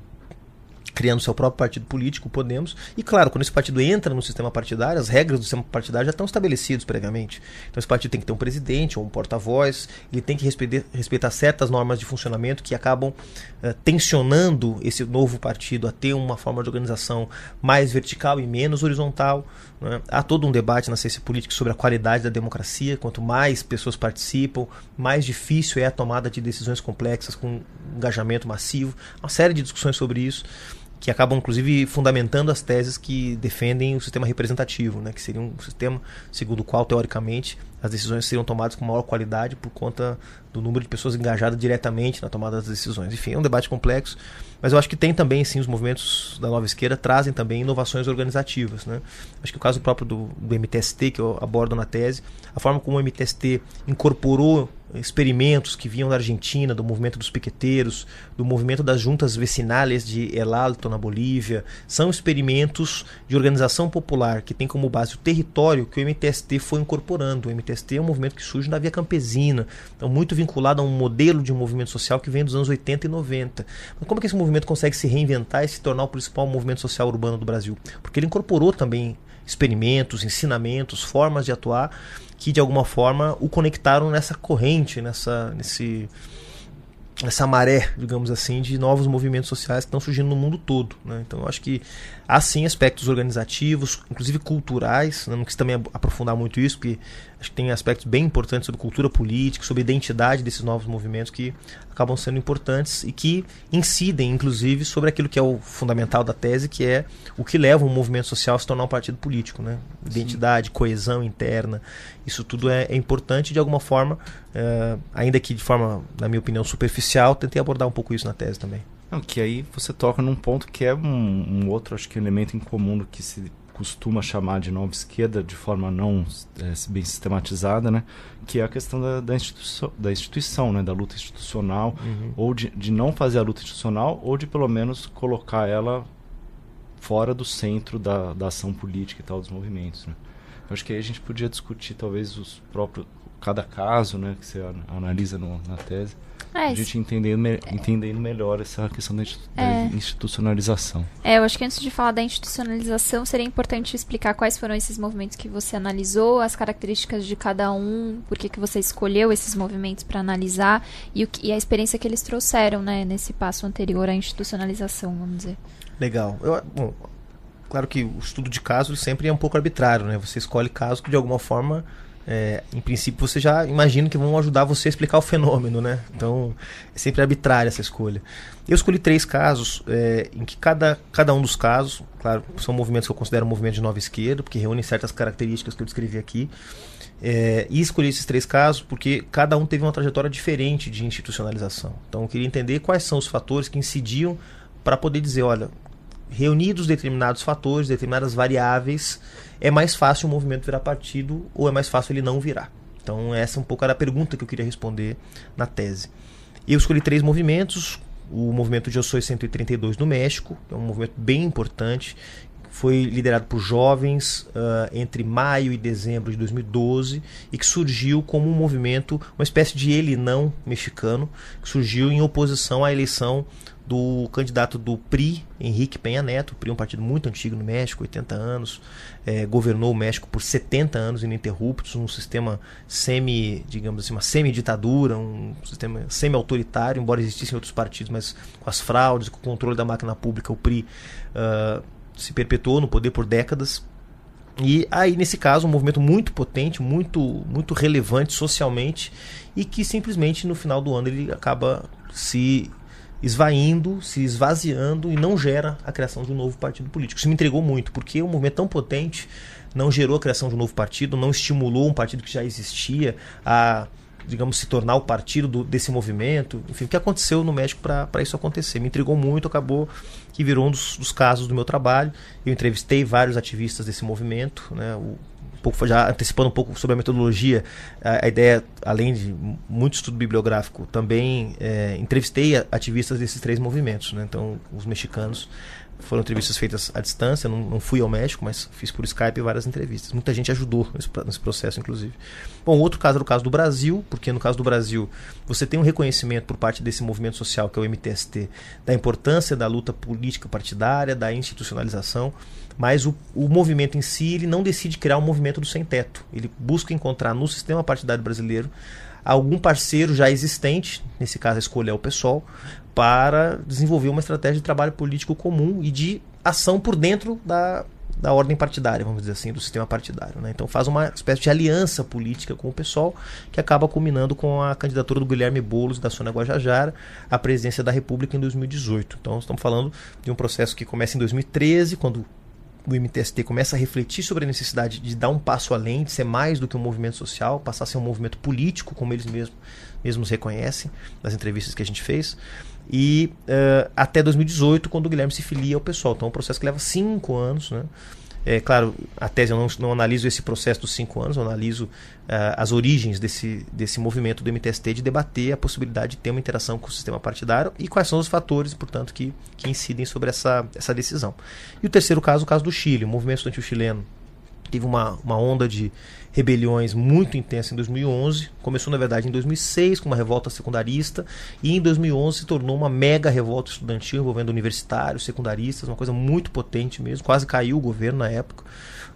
criando seu próprio partido político, o Podemos. E claro, quando esse partido entra no sistema partidário, as regras do sistema partidário já estão estabelecidas previamente. Então esse partido tem que ter um presidente ou um porta-voz, ele tem que respeitar, respeitar, certas normas de funcionamento que acabam uh, tensionando esse novo partido a ter uma forma de organização mais vertical e menos horizontal. Né? Há todo um debate na ciência política sobre a qualidade da democracia. Quanto mais pessoas participam, mais difícil é a tomada de decisões complexas com engajamento massivo. Uma série de discussões sobre isso que acabam inclusive fundamentando as teses que defendem o sistema representativo, né, que seria um sistema segundo o qual teoricamente as decisões seriam tomadas com maior qualidade por conta do número de pessoas engajadas diretamente na tomada das decisões. Enfim, é um debate complexo, mas eu acho que tem também, sim, os movimentos da nova esquerda trazem também inovações organizativas. Né? Acho que o caso próprio do, do MTST, que eu abordo na tese, a forma como o MTST incorporou experimentos que vinham da Argentina, do movimento dos piqueteiros, do movimento das juntas vecinais de El Alto, na Bolívia. São experimentos de organização popular que tem como base o território que o MTST foi incorporando. O MTST é um movimento que surge na via campesina, então muito vinculado a um modelo de movimento social que vem dos anos 80 e 90. Mas como é que esse movimento consegue se reinventar e se tornar o principal movimento social urbano do Brasil? Porque ele incorporou também experimentos, ensinamentos, formas de atuar que de alguma forma o conectaram nessa corrente, nessa, nesse, nessa maré, digamos assim, de novos movimentos sociais que estão surgindo no mundo todo. Né? Então, eu acho que há sim aspectos organizativos, inclusive culturais. Né? Não quis também aprofundar muito isso, porque acho que tem aspectos bem importantes sobre cultura política, sobre identidade desses novos movimentos que acabam sendo importantes e que incidem, inclusive, sobre aquilo que é o fundamental da tese, que é o que leva um movimento social a se tornar um partido político. Né? Identidade, Sim. coesão interna, isso tudo é, é importante de alguma forma, é, ainda que de forma, na minha opinião, superficial, tentei abordar um pouco isso na tese também. Não, que aí você toca num ponto que é um, um outro, acho que elemento em comum do que se costuma chamar de nova esquerda de forma não é, bem sistematizada, né? Que é a questão da, da, instituição, da instituição, né? Da luta institucional, uhum. ou de, de não fazer a luta institucional, ou de pelo menos colocar ela fora do centro da, da ação política e tal dos movimentos, né? Eu acho que aí a gente podia discutir talvez os próprios cada caso, né? Que você analisa no, na tese. É, a gente entendendo, entendendo melhor essa questão da, é. institucionalização. É, eu acho que antes de falar da institucionalização, seria importante explicar quais foram esses movimentos que você analisou, as características de cada um, por que, que você escolheu esses movimentos para analisar e, o, e a experiência que eles trouxeram né, nesse passo anterior à institucionalização, vamos dizer. Legal. Eu, bom, claro que o estudo de casos sempre é um pouco arbitrário, né? Você escolhe casos que de alguma forma é, em princípio você já imagina que vão ajudar você a explicar o fenômeno, né? Então é sempre arbitrária essa escolha. Eu escolhi três casos é, em que cada, cada um dos casos, claro, são movimentos que eu considero movimentos de nova esquerda, porque reúnem certas características que eu descrevi aqui. É, e escolhi esses três casos porque cada um teve uma trajetória diferente de institucionalização. Então eu queria entender quais são os fatores que incidiam para poder dizer, olha, reunidos determinados fatores, determinadas variáveis, é mais fácil o movimento virar partido ou é mais fácil ele não virar. Então essa um pouco a pergunta que eu queria responder na tese. Eu escolhi três movimentos, o movimento de Eu Sou 132 no México, é um movimento bem importante, foi liderado por jovens uh, entre maio e dezembro de 2012 e que surgiu como um movimento, uma espécie de ele não mexicano, que surgiu em oposição à eleição do candidato do PRI, Henrique Penha Neto. O PRI é um partido muito antigo no México, 80 anos, é, governou o México por 70 anos ininterruptos, um sistema semi, digamos assim, uma semi-ditadura, um sistema semi-autoritário, embora existissem outros partidos, mas com as fraudes, com o controle da máquina pública, o PRI uh, se perpetuou no poder por décadas. E aí, nesse caso, um movimento muito potente, muito, muito relevante socialmente, e que simplesmente no final do ano ele acaba se esvaindo, se esvaziando e não gera a criação de um novo partido político. Isso me entregou muito, porque um movimento tão potente não gerou a criação de um novo partido, não estimulou um partido que já existia a, digamos, se tornar o partido do, desse movimento. Enfim, o que aconteceu no México para isso acontecer? Me intrigou muito, acabou que virou um dos, dos, casos do meu trabalho. Eu entrevistei vários ativistas desse movimento, né, o pouco, já antecipando um pouco sobre a metodologia, a, a ideia, além de muito estudo bibliográfico, também é, entrevistei ativistas desses três movimentos. Né? Então, os mexicanos foram entrevistas feitas à distância, não, não, fui ao México, mas fiz por Skype várias entrevistas. Muita gente ajudou nesse, nesse, processo, inclusive. Bom, outro caso era o caso do Brasil, porque no caso do Brasil você tem um reconhecimento por parte desse movimento social, que é o MTST, da importância da luta política partidária, da institucionalização mas o, o movimento em si ele não decide criar um movimento do sem-teto. Ele busca encontrar no sistema partidário brasileiro algum parceiro já existente, nesse caso a escolha é o PSOL, para desenvolver uma estratégia de trabalho político comum e de ação por dentro da, da ordem partidária, vamos dizer assim, do sistema partidário. Né? Então faz uma espécie de aliança política com o PSOL, que acaba culminando com a candidatura do Guilherme Boulos da Sônia Guajajara à presidência da República em 2018. Então estamos falando de um processo que começa em 2013, quando o MTST começa a refletir sobre a necessidade de dar um passo além, de ser mais do que um movimento social, passar a ser um movimento político, como eles mesmos, mesmos reconhecem nas entrevistas que a gente fez. E uh, até 2018, quando o Guilherme se filia ao pessoal. Então é um processo que leva cinco anos, né? É, claro, a tese eu não, não, analiso esse processo dos cinco anos, eu analiso uh, as origens desse, desse movimento do MTST de debater a possibilidade de ter uma interação com o sistema partidário e quais são os fatores, portanto, que, que incidem sobre essa, essa decisão. E o terceiro caso, o caso do Chile, o movimento estudantil chileno teve uma, uma onda de rebeliões muito intensa em 2011. Começou, na verdade, em 2006 com uma revolta secundarista e em 2011 se tornou uma mega revolta estudantil envolvendo universitários, secundaristas, uma coisa muito potente mesmo. Quase caiu o governo na época.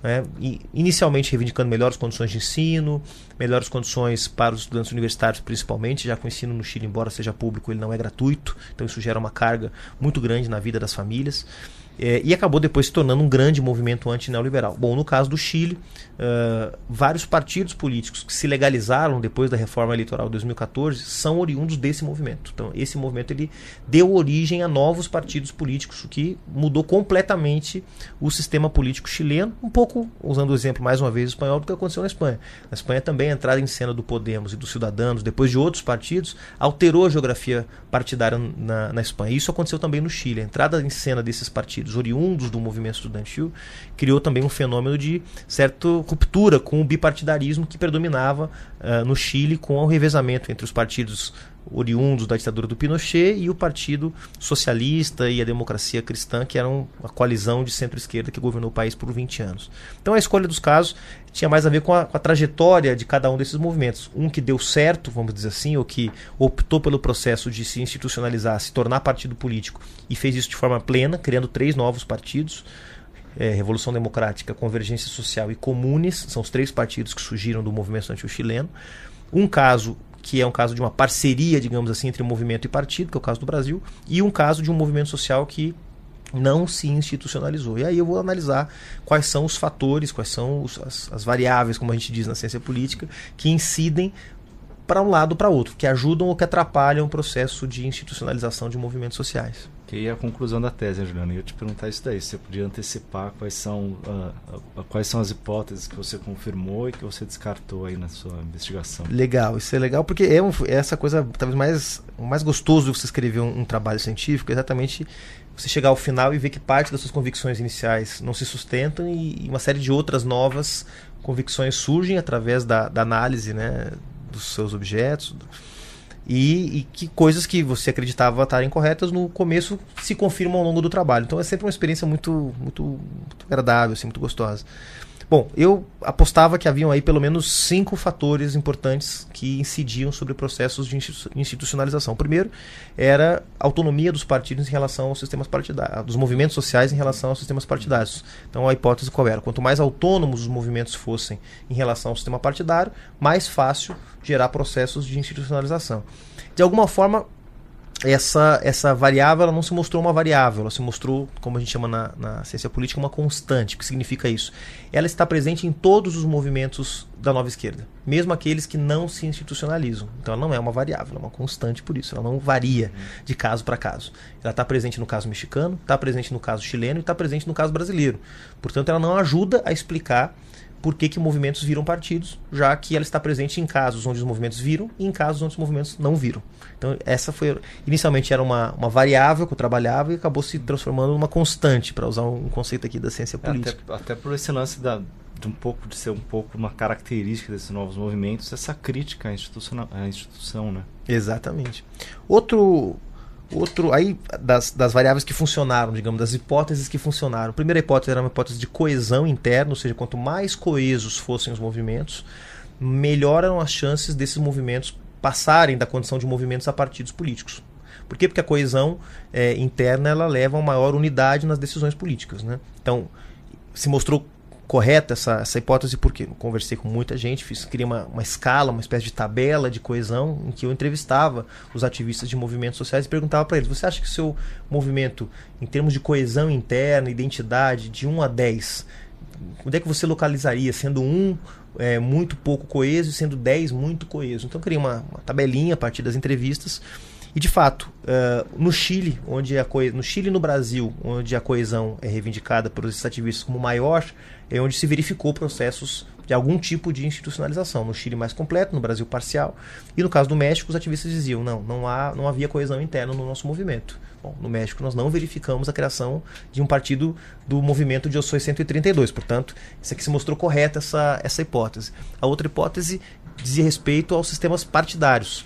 Né? E, inicialmente reivindicando melhores condições de ensino, melhores condições para os estudantes universitários, principalmente, já que o ensino no Chile, embora seja público, ele não é gratuito, então isso gera uma carga muito grande na vida das famílias. É, e acabou depois se tornando um grande movimento anti-neoliberal. Bom, no caso do Chile, uh, vários partidos políticos que se legalizaram depois da reforma eleitoral de 2014 são oriundos desse movimento. Então, esse movimento ele deu origem a novos partidos políticos, o que mudou completamente o sistema político chileno, um pouco, usando o exemplo mais uma vez espanhol, do que aconteceu na Espanha. Na Espanha também a entrada em cena do Podemos e dos Cidadanos, depois de outros partidos, alterou a geografia partidária na, na Espanha. Isso aconteceu também no Chile. A entrada em cena desses partidos partidos oriundos do movimento estudantil, criou também um fenômeno de certa ruptura com o bipartidarismo que predominava uh, no Chile, com o revezamento entre os partidos oriundos da ditadura do Pinochet e o Partido Socialista e a Democracia Cristã, que eram a coalizão de centro-esquerda que governou o país por 20 anos. Então a escolha dos casos tinha mais a ver com a, com a, trajetória de cada um desses movimentos. Um que deu certo, vamos dizer assim, ou que optou pelo processo de se institucionalizar, se tornar partido político e fez isso de forma plena, criando três novos partidos. É, Revolução Democrática, Convergência Social e Comunes, são os três partidos que surgiram do movimento estudantil chileno. Um caso que é um caso de uma parceria, digamos assim, entre movimento e partido, que é o caso do Brasil, e um caso de um movimento social que não se institucionalizou. E aí eu vou analisar quais são os fatores, quais são os, as, as, variáveis, como a gente diz na ciência política, que incidem para um lado ou para outro, que ajudam ou que atrapalham o processo de institucionalização de movimentos sociais. Que é a conclusão da tese, Juliana. Eu ia te perguntar isso daí. Você podia antecipar quais são, uh, quais são as hipóteses que você confirmou e que você descartou aí na sua investigação. Legal, isso é legal porque é, um, é essa coisa talvez mais, mais gostoso de você escrever um, um trabalho científico, é exatamente você chegar ao final e ver que parte das suas convicções iniciais não se sustentam e, e uma série de outras novas convicções surgem através da, da análise né, dos seus objetos e, e, que coisas que você acreditava estarem corretas no começo se confirmam ao longo do trabalho. Então é sempre uma experiência muito, muito, muito agradável, assim, muito gostosa. Bom, eu apostava que haviam aí pelo menos cinco fatores importantes que incidiam sobre processos de institucionalização. O primeiro era a autonomia dos partidos em relação aos sistemas partidários, dos movimentos sociais em relação aos sistemas partidários. Então a hipótese qual era? Quanto mais autônomos os movimentos fossem em relação ao sistema partidário, mais fácil gerar processos de institucionalização. De alguma forma, essa, essa variável ela não se mostrou uma variável, ela se mostrou, como a gente chama na, na ciência política, uma constante. O que significa isso? Ela está presente em todos os movimentos da nova esquerda, mesmo aqueles que não se institucionalizam. Então ela não é uma variável, é uma constante por isso. Ela não varia de caso para caso. Ela está presente no caso mexicano, está presente no caso chileno e está presente no caso brasileiro. Portanto, ela não ajuda a explicar por que, que movimentos viram partidos, já que ela está presente em casos onde os movimentos viram e em casos onde os movimentos não viram. Então, essa foi. Inicialmente era uma, uma variável que eu trabalhava e acabou se transformando numa constante, para usar um conceito aqui da ciência política. É, até, até, por esse lance da, de um pouco de ser um pouco uma característica desses novos movimentos, essa crítica à, institucional, à instituição, né? Exatamente. Outro Outro, aí, das, das variáveis que funcionaram, digamos, das hipóteses que funcionaram. A primeira hipótese era uma hipótese de coesão interna, ou seja, quanto mais coesos fossem os movimentos, melhor eram as chances desses movimentos passarem da condição de movimentos a partidos políticos. Por quê? Porque a coesão é, interna ela leva a uma maior unidade nas decisões políticas. Né? Então, se mostrou correta essa, essa hipótese porque eu conversei com muita gente, fiz, criei uma, uma escala, uma espécie de tabela de coesão em que eu entrevistava os ativistas de movimentos sociais e perguntava para eles: você acha que o seu movimento, em termos de coesão interna, identidade, de 1 a 10, onde é que você localizaria, sendo 1 é, muito pouco coeso e sendo 10 muito coeso? Então eu criei uma, uma tabelinha a partir das entrevistas. E de fato, uh, no Chile, onde a no Chile e no Brasil, onde a coesão é reivindicada pelos ativistas como maior, é onde se verificou processos de algum tipo de institucionalização. No Chile mais completo, no Brasil parcial. E no caso do México, os ativistas diziam, não, não, há, não havia coesão interna no nosso movimento. Bom, no México nós não verificamos a criação de um partido do movimento de Ossoi 132. Portanto, isso aqui se mostrou correta essa, essa hipótese. A outra hipótese dizia respeito aos sistemas partidários.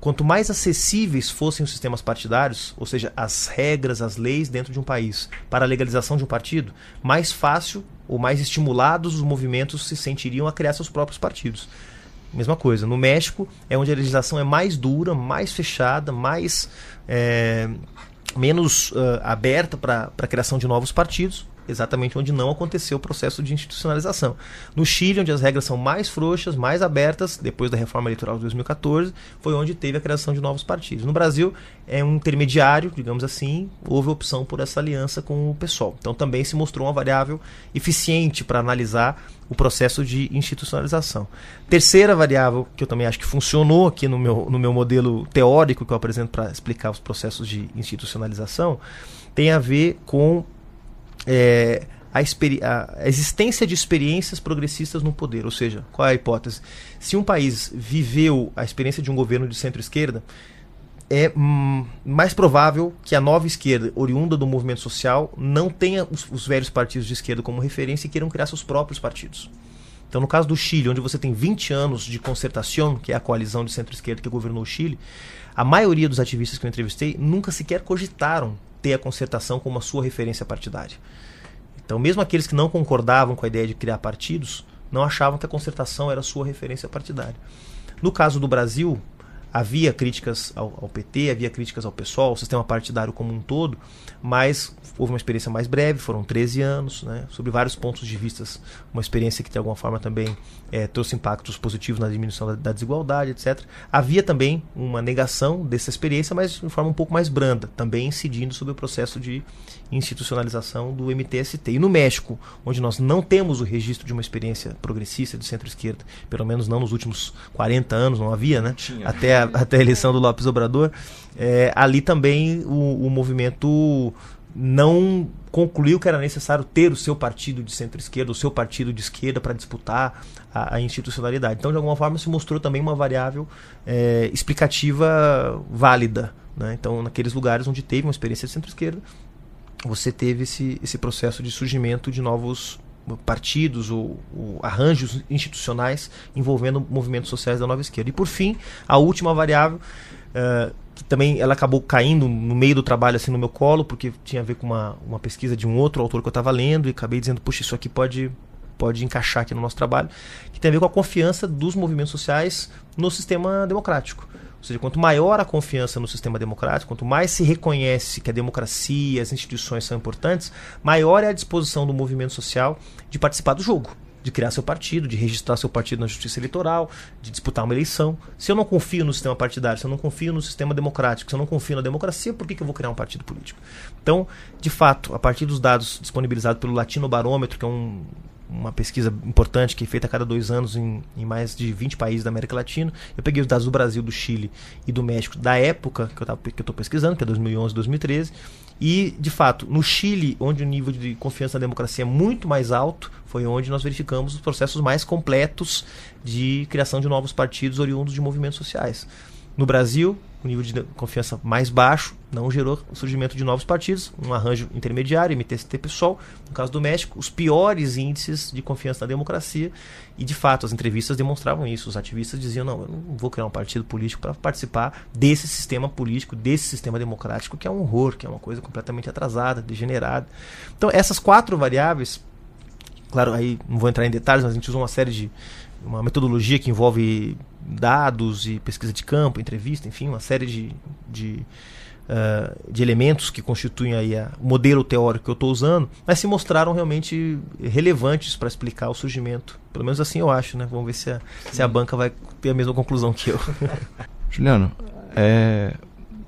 Quanto mais acessíveis fossem os sistemas partidários, ou seja, as regras, as leis dentro de um país para a legalização de um partido, mais fácil ou mais estimulados os movimentos se sentiriam a criar seus próprios partidos. Mesma coisa, no México é onde a legislação é mais dura, mais fechada, mais é, menos uh, aberta para a criação de novos partidos exatamente onde não aconteceu o processo de institucionalização. No Chile, onde as regras são mais frouxas, mais abertas, depois da reforma eleitoral de 2014, foi onde teve a criação de novos partidos. No Brasil, é um intermediário, digamos assim, houve opção por essa aliança com o PSOL. Então também se mostrou uma variável eficiente para analisar o processo de institucionalização. Terceira variável, que eu também acho que funcionou aqui no meu, no meu modelo teórico que eu apresento para explicar os processos de institucionalização, tem a ver com é, a, a, existência de experiências progressistas no poder. Ou seja, qual é a hipótese? Se um país viveu a experiência de um governo de centro-esquerda, é hum, mais provável que a nova esquerda, oriunda do movimento social, não tenha os, os, velhos partidos de esquerda como referência e queiram criar seus próprios partidos. Então, no caso do Chile, onde você tem 20 anos de concertação, que é a coalizão de centro-esquerda que governou o Chile, a maioria dos ativistas que eu entrevistei nunca sequer cogitaram ter a concertação como a sua referência partidária. Então, mesmo aqueles que não concordavam com a ideia de criar partidos, não achavam que a concertação era a sua referência partidária. No caso do Brasil, Havia críticas ao, ao, PT, havia críticas ao PSOL, ao sistema partidário como um todo, mas houve uma experiência mais breve, foram 13 anos, né, sobre vários pontos de vista, uma experiência que de alguma forma também é, trouxe impactos positivos na diminuição da, da, desigualdade, etc. Havia também uma negação dessa experiência, mas de forma um pouco mais branda, também incidindo sobre o processo de institucionalização do MTST. E no México, onde nós não temos o registro de uma experiência progressista de centro-esquerda, pelo menos não nos últimos 40 anos, não havia, né? Tinha. Até a, até a eleição do Lopes Obrador, é, ali também o, o movimento não concluiu que era necessário ter o seu partido de centro-esquerda, o seu partido de esquerda para disputar a, a, institucionalidade. Então, de alguma forma, se mostrou também uma variável é, explicativa válida. Né? Então, naqueles lugares onde teve uma experiência de centro-esquerda, você teve esse, esse processo de surgimento de novos partidos ou, ou, arranjos institucionais envolvendo movimentos sociais da nova esquerda. E por fim, a última variável, uh, que também ela acabou caindo no meio do trabalho assim no meu colo, porque tinha a ver com uma, uma pesquisa de um outro autor que eu estava lendo e acabei dizendo, puxa, isso aqui pode pode encaixar aqui no nosso trabalho, que tem a ver com a confiança dos movimentos sociais no sistema democrático. Ou seja, quanto maior a confiança no sistema democrático, quanto mais se reconhece que a democracia, as instituições são importantes, maior é a disposição do movimento social de participar do jogo, de criar seu partido, de registrar seu partido na justiça eleitoral, de disputar uma eleição. Se eu não confio no sistema partidário, se eu não confio no sistema democrático, se eu não confio na democracia, por que, que eu vou criar um partido político? Então, de fato, a partir dos dados disponibilizados pelo Latino Barômetro, que é um uma pesquisa importante que é feita a cada dois anos em, em, mais de 20 países da América Latina. Eu peguei os dados do Brasil, do Chile e do México da época que eu estou pesquisando, que é 2011, 2013. E, de fato, no Chile, onde o nível de confiança na democracia é muito mais alto, foi onde nós verificamos os processos mais completos de criação de novos partidos oriundos de movimentos sociais. No Brasil, o nível de confiança mais baixo não gerou o surgimento de novos partidos, um arranjo intermediário, MTST PSOL. No caso do México, os piores índices de confiança na democracia. E, de fato, as entrevistas demonstravam isso. Os ativistas diziam: não, eu não vou criar um partido político para participar desse sistema político, desse sistema democrático, que é um horror, que é uma coisa completamente atrasada, degenerada. Então, essas quatro variáveis, claro, aí não vou entrar em detalhes, mas a gente usa uma série de. uma metodologia que envolve dados e pesquisa de campo, entrevista, enfim, uma série de, de, uh, de elementos que constituem aí a, o modelo teórico que eu estou usando, mas se mostraram realmente relevantes para explicar o surgimento. Pelo menos assim eu acho, né? Vamos ver se a, se a banca vai ter a mesma conclusão que eu. Juliano, é,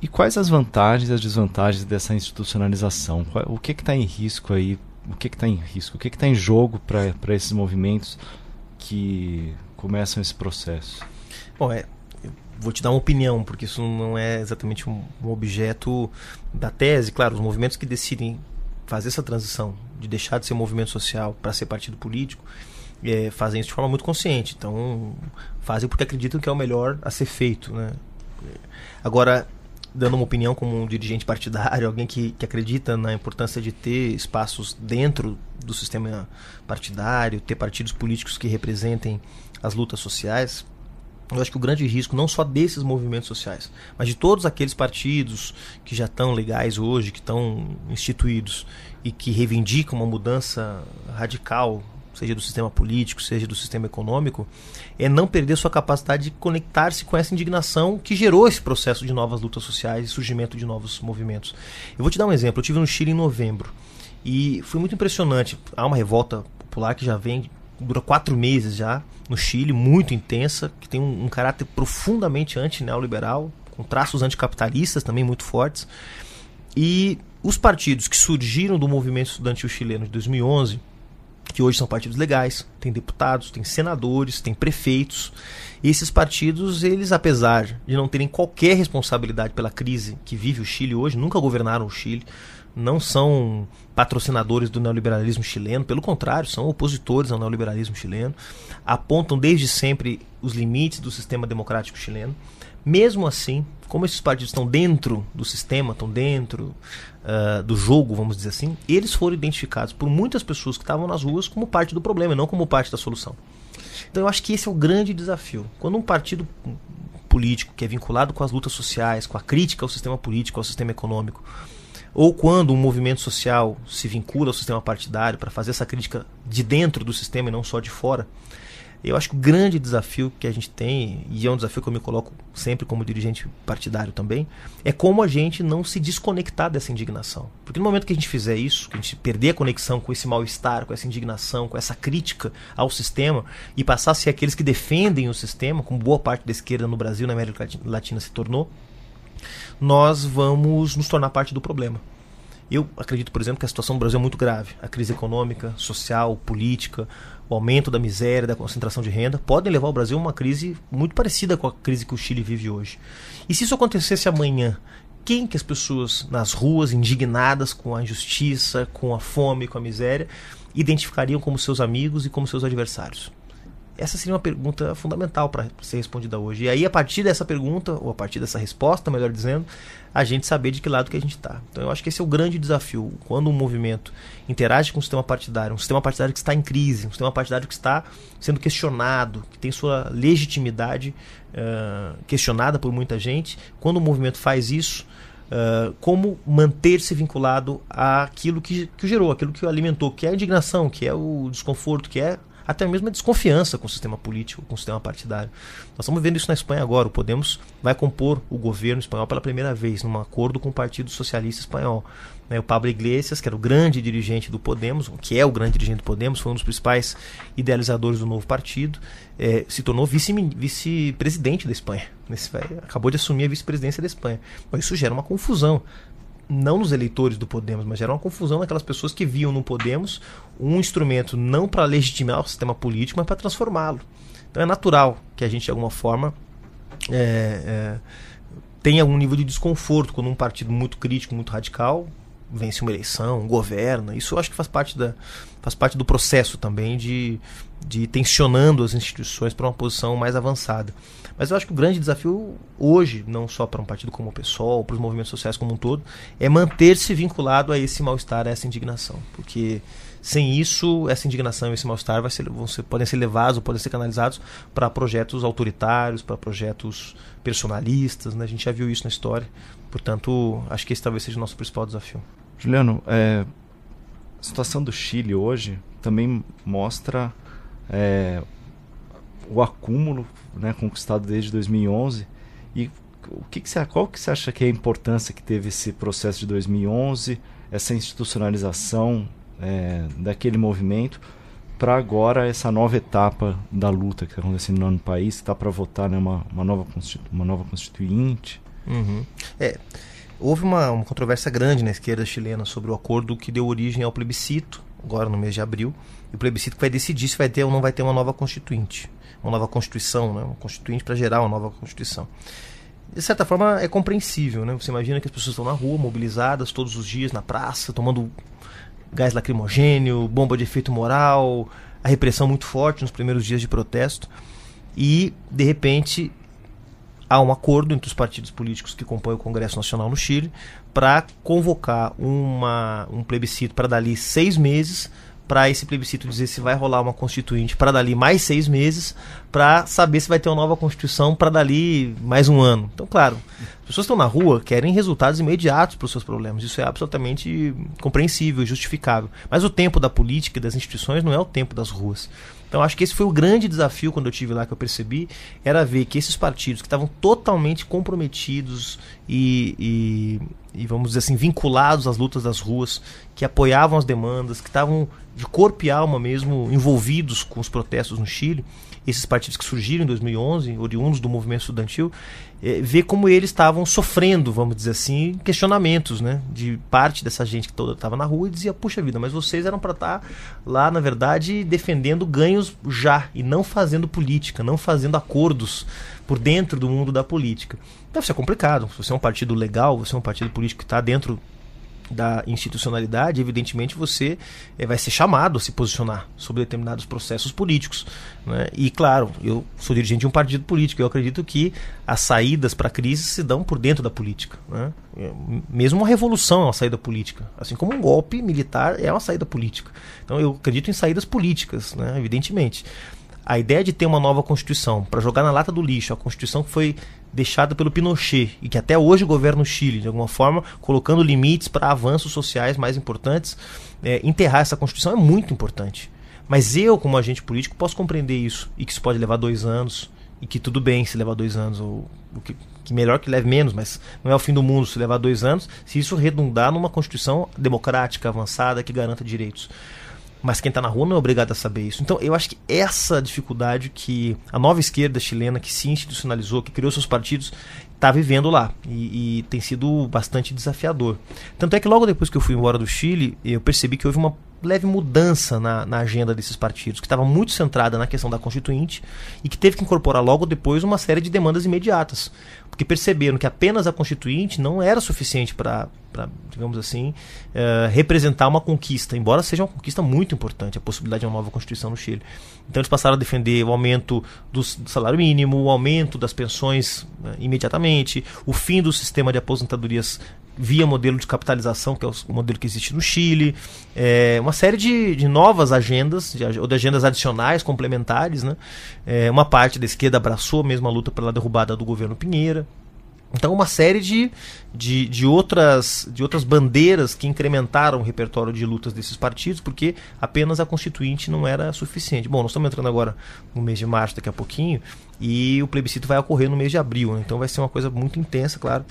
e quais as vantagens e as desvantagens dessa institucionalização? O que está em risco aí? O que está em risco? O que está em jogo para esses movimentos que começam esse processo? Bom, é, vou te dar uma opinião, porque isso não é exatamente um, um, objeto da tese. Claro, os movimentos que decidem fazer essa transição de deixar de ser movimento social para ser partido político é, fazem isso de forma muito consciente. Então, fazem porque acreditam que é o melhor a ser feito. Né? Agora, dando uma opinião como um dirigente partidário, alguém que, que acredita na importância de ter espaços dentro do sistema partidário, ter partidos políticos que representem as lutas sociais, eu acho que o grande risco, não só desses movimentos sociais, mas de todos aqueles partidos que já estão legais hoje, que estão instituídos e que reivindicam uma mudança radical, seja do sistema político, seja do sistema econômico, é não perder sua capacidade de conectar-se com essa indignação que gerou esse processo de novas lutas sociais e surgimento de novos movimentos. Eu vou te dar um exemplo. Eu tive no Chile em novembro e foi muito impressionante. Há uma revolta popular que já vem dura quatro meses já no Chile, muito intensa, que tem um, um caráter profundamente anti-neoliberal, com traços anticapitalistas também muito fortes. E os partidos que surgiram do movimento estudantil chileno de 2011, que hoje são partidos legais, tem deputados, tem senadores, tem prefeitos. E esses partidos, eles, apesar de não terem qualquer responsabilidade pela crise que vive o Chile hoje, nunca governaram o Chile, não são patrocinadores do neoliberalismo chileno, pelo contrário, são opositores ao neoliberalismo chileno, apontam desde sempre os limites do sistema democrático chileno. Mesmo assim, como esses partidos estão dentro do sistema, estão dentro uh, do jogo, vamos dizer assim, eles foram identificados por muitas pessoas que estavam nas ruas como parte do problema, não como parte da solução. Então eu acho que esse é o grande desafio. Quando um partido político que é vinculado com as lutas sociais, com a crítica ao sistema político, ao sistema econômico, ou quando um movimento social se vincula ao sistema partidário para fazer essa crítica de dentro do sistema e não só de fora, Eu acho que o grande desafio que a gente tem, e é um desafio que eu me coloco sempre como dirigente partidário também, é como a gente não se desconectar dessa indignação. Porque no momento que a gente fizer isso, que a gente perder a conexão com esse mal-estar, com essa indignação, com essa crítica ao sistema, e passar a ser aqueles que defendem o sistema, como boa parte da esquerda no Brasil, na América Latina se tornou, nós vamos nos tornar parte do problema. Eu acredito, por exemplo, que a situação do Brasil é muito grave. A crise econômica, social, política, o aumento da miséria, da concentração de renda, podem levar o Brasil a uma crise muito parecida com a crise que o Chile vive hoje. E se isso acontecesse amanhã, quem que as pessoas nas ruas, indignadas com a injustiça, com a fome, com a miséria, identificariam como seus amigos e como seus adversários? Essa seria uma pergunta fundamental para ser respondida hoje. E aí, a partir dessa pergunta, ou a partir dessa resposta, melhor dizendo, a gente saber de que lado que a gente está. Então, eu acho que esse é o grande desafio. Quando um movimento interage com o sistema partidário, um sistema partidário que está em crise, um sistema partidário que está sendo questionado, que tem sua legitimidade uh, questionada por muita gente, quando o movimento faz isso, Uh, como manter-se vinculado àquilo que, que gerou, aquilo que alimentou, que é a indignação, que é o desconforto, que é até mesmo a desconfiança com o sistema político, com o sistema partidário. Nós estamos vendo isso na Espanha agora. O Podemos vai compor o governo espanhol pela primeira vez, num acordo com o Partido Socialista Espanhol. Né, o Pablo Iglesias, que era o grande dirigente do Podemos, que é o grande dirigente do Podemos, foi um dos principais idealizadores do novo partido, é, se tornou vice-presidente da Espanha. Acabou de assumir a vice-presidência da Espanha. Mas isso gera uma confusão não nos eleitores do Podemos, mas gera uma confusão naquelas pessoas que viam no Podemos um instrumento não para legitimar o sistema político, mas para transformá-lo. Então é natural que a gente, de alguma forma, é, é, tenha algum nível de desconforto quando um partido muito crítico, muito radical, vence uma eleição, governa. Isso eu acho que faz parte, da, faz parte do processo também de, de tensionando as instituições para uma posição mais avançada. Mas eu acho que o grande desafio hoje, não só para um partido como o PSOL, para os movimentos sociais como um todo, é manter-se vinculado a esse mal-estar, a essa indignação. Porque sem isso, essa indignação e esse mal-estar ser, ser, podem ser levados ou podem ser canalizados para projetos autoritários, para projetos personalistas. Né? A gente já viu isso na história. Portanto, acho que esse talvez seja o nosso principal desafio. Juliano, é, a situação do Chile hoje também mostra é, o acúmulo né, conquistado desde 2011 e o que, que você, qual que você acha que é a importância que teve esse processo de 2011, essa institucionalização é, daquele movimento para agora essa nova etapa da luta que está acontecendo no país, que está para votar né, uma, uma, nova uma nova constituinte? Uhum. É, houve uma, uma controvérsia grande na esquerda chilena sobre o acordo que deu origem ao plebiscito, agora no mês de abril, e o plebiscito que vai decidir se vai ter ou não vai ter uma nova constituinte uma nova constituição, né? uma constituinte para gerar uma nova constituição. De certa forma é compreensível, né? Você imagina que as pessoas estão na rua, mobilizadas todos os dias na praça, tomando gás lacrimogênio, bomba de efeito moral, a repressão muito forte nos primeiros dias de protesto. E, de repente, há um acordo entre os partidos políticos que compõem o Congresso Nacional no Chile para convocar uma, um plebiscito para dali seis meses para esse plebiscito dizer se vai rolar uma constituinte para dali mais seis meses, para saber se vai ter uma nova constituição para dali mais um ano. Então, claro, as pessoas estão na rua querem resultados imediatos para os seus problemas. Isso é absolutamente compreensível, justificável. Mas o tempo da política e das instituições não é o tempo das ruas. Então acho que esse foi o grande desafio quando eu tive lá que eu percebi, era ver que esses partidos que estavam totalmente comprometidos e, e, e, vamos dizer assim, vinculados às lutas das ruas, que apoiavam as demandas, que estavam de corpo e alma mesmo envolvidos com os protestos no Chile, esses partidos que surgiram em 2011, oriundos do movimento estudantil, é, ver como eles estavam sofrendo, vamos dizer assim, questionamentos, né, de parte dessa gente que toda estava na rua e dizia: puxa vida, mas vocês eram para estar tá lá, na verdade, defendendo ganhos já e não fazendo política, não fazendo acordos por dentro do mundo da política. Deve ser complicado. Se você é um partido legal, você é um partido político que está dentro da institucionalidade, evidentemente você é, vai ser chamado a se posicionar sobre determinados processos políticos. Né? E claro, eu sou dirigente de um partido político, eu acredito que as saídas para a crise se dão por dentro da política. Né? Eh, mesmo uma revolução é uma saída política, assim como um golpe militar é uma saída política. Então eu acredito em saídas políticas, né? evidentemente. A ideia de ter uma nova Constituição para jogar na lata do lixo, a Constituição que foi deixada pelo Pinochet e que até hoje governa o Chile, de alguma forma, colocando limites para avanços sociais mais importantes, é, enterrar essa Constituição é muito importante. Mas eu, como agente político, posso compreender isso e que isso pode levar dois anos e que tudo bem se levar dois anos ou, que, que melhor que leve menos, mas não é o fim do mundo se levar dois anos, se isso redundar numa constituição democrática avançada que garanta direitos mas quem está na rua não é obrigado a saber isso. Então, eu acho que essa dificuldade que a nova esquerda chilena, que se institucionalizou, que criou seus partidos, está vivendo lá e, e, tem sido bastante desafiador. Tanto é que logo depois que eu fui embora do Chile, eu percebi que houve uma leve mudança na, na agenda desses partidos, que estava muito centrada na questão da Constituinte e que teve que incorporar logo depois uma série de demandas imediatas. Porque perceberam que apenas a Constituinte não era suficiente para, digamos assim, uh, representar uma conquista, embora seja uma conquista muito importante, a possibilidade de uma nova Constituição no Chile. Então eles passaram a defender o aumento do, salário mínimo, o aumento das pensões uh, imediatamente, o fim do sistema de aposentadorias via modelo de capitalização, que é o modelo que existe no Chile, é, uma série de, de novas agendas, de, ou de agendas adicionais, complementares. Né? É, uma parte da esquerda abraçou a luta pela derrubada do governo Pinheira. Então, uma série de, de, de, outras, de outras bandeiras que incrementaram o repertório de lutas desses partidos, porque apenas a Constituinte não era suficiente. Bom, nós estamos entrando agora no mês de março, daqui a pouquinho, e o plebiscito vai ocorrer no mês de abril. Né? Então, vai ser uma coisa muito intensa, claro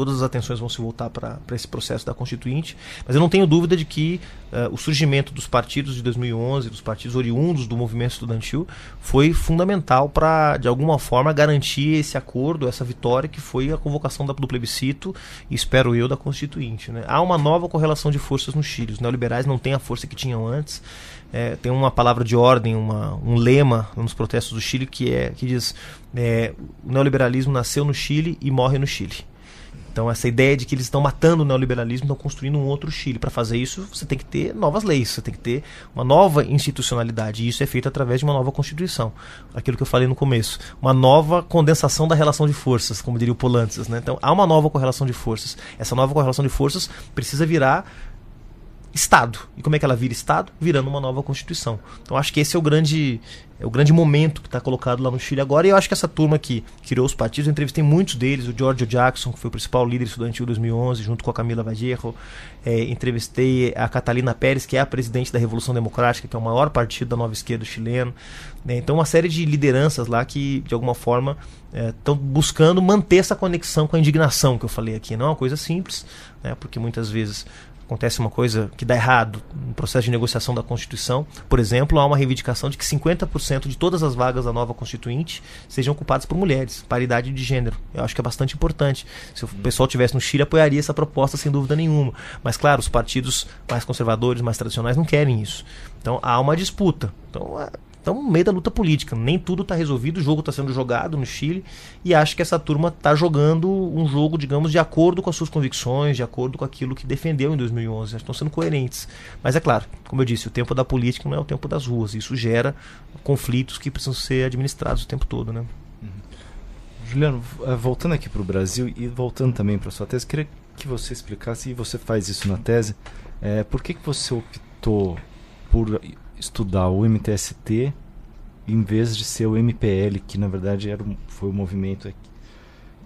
todas as atenções vão se voltar para esse processo da Constituinte, mas eu não tenho dúvida de que uh, o surgimento dos partidos de 2011, dos partidos oriundos do movimento estudantil, foi fundamental para, de alguma forma, garantir esse acordo, essa vitória que foi a convocação da, do plebiscito e, espero eu, da Constituinte. Né? Há uma nova correlação de forças no Chile. Os neoliberais não têm a força que tinham antes. É, tem uma palavra de ordem, uma, um lema nos protestos do Chile que, é, que diz: é, o neoliberalismo nasceu no Chile e morre no Chile. Então, essa ideia de que eles estão matando o neoliberalismo, estão construindo um outro Chile. Para fazer isso, você tem que ter novas leis, você tem que ter uma nova institucionalidade. E isso é feito através de uma nova Constituição. Aquilo que eu falei no começo. Uma nova condensação da relação de forças, como diria o Polantzas. Né? Então, há uma nova correlação de forças. Essa nova correlação de forças precisa virar Estado. E como é que ela vira Estado? Virando uma nova Constituição. Então acho que esse é o grande, é o grande momento que está colocado lá no Chile agora. E eu acho que essa turma que criou os partidos, eu entrevistei muitos deles, o Giorgio Jackson, que foi o principal líder estudantil em 2011, junto com a Camila Vallejo. É, entrevistei a Catalina Pérez, que é a presidente da Revolução Democrática, que é o maior partido da nova esquerda chileno. Né? Então uma série de lideranças lá que, de alguma forma, estão é, buscando manter essa conexão com a indignação que eu falei aqui. Não é uma coisa simples, né? porque muitas vezes acontece uma coisa que dá errado no processo de negociação da Constituição, por exemplo, há uma reivindicação de que 50% de todas as vagas da nova Constituinte sejam ocupadas por mulheres, paridade de gênero. Eu acho que é bastante importante. Se o pessoal tivesse no Chile, apoiaria essa proposta sem dúvida nenhuma. Mas, claro, os partidos mais conservadores, mais tradicionais, não querem isso. Então há uma disputa. Então, é, Estamos no meio da luta política. Nem tudo está resolvido, o jogo está sendo jogado no Chile e acho que essa turma está jogando um jogo, digamos, de acordo com as suas convicções, de acordo com aquilo que defendeu em 2011. Estão sendo coerentes. Mas é claro, como eu disse, o tempo da política não é o tempo das ruas. Isso gera conflitos que precisam ser administrados o tempo todo, né? Uhum. Juliano, eh, voltando aqui para o Brasil e voltando também para sua tese, queria que você explicasse, e você faz isso na tese, é, por que, que você optou por estudar o MTST em vez de ser o MPL, que na verdade era, foi o movimento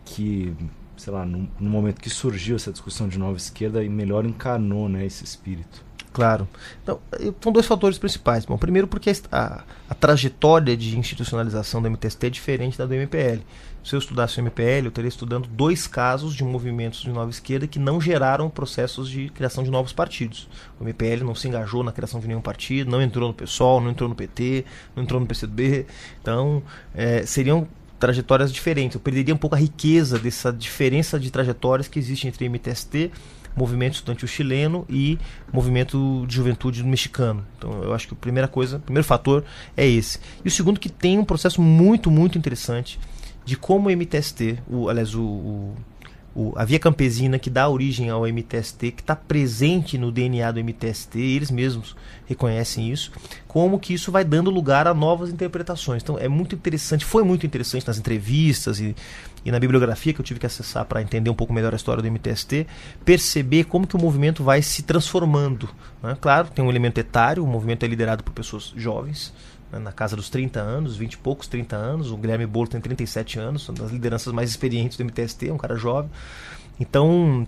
que, sei lá, no, no momento que surgiu essa discussão de nova esquerda, e melhor encarnou né, esse espírito. Claro. Então, são dois fatores principais. Bom, primeiro porque a, a trajetória de institucionalização do MTST é diferente da do MPL. Se eu estudasse o MPL, eu teria estudando dois casos de movimentos de nova esquerda que não geraram processos de criação de novos partidos. O MPL não se engajou na criação de nenhum partido, não entrou no PSOL, não entrou no PT, não entrou no PCB. Então, é, seriam trajetórias diferentes. Eu perderia um pouco a riqueza dessa diferença de trajetórias que existe entre MTST movimento estudantil chileno e movimento de juventude mexicano. Então eu acho que a primeira coisa, o primeiro fator é esse. E o segundo que tem um processo muito, muito interessante de como o MTST, o, aliás, o, o, o, a via campesina que dá origem ao MTST, que está presente no DNA do MTST, eles mesmos reconhecem isso, como que isso vai dando lugar a novas interpretações. Então é muito interessante, foi muito interessante nas entrevistas e, e na bibliografia que eu tive que acessar para entender um pouco melhor a história do MTST, perceber como que o movimento vai se transformando. Né? Claro, tem um elemento etário, o movimento é liderado por pessoas jovens, né, na casa dos 30 anos, 20 e poucos, 30 anos. O Guilherme Bolo tem 37 anos, uma das lideranças mais experientes do MTST, é um cara jovem. Então,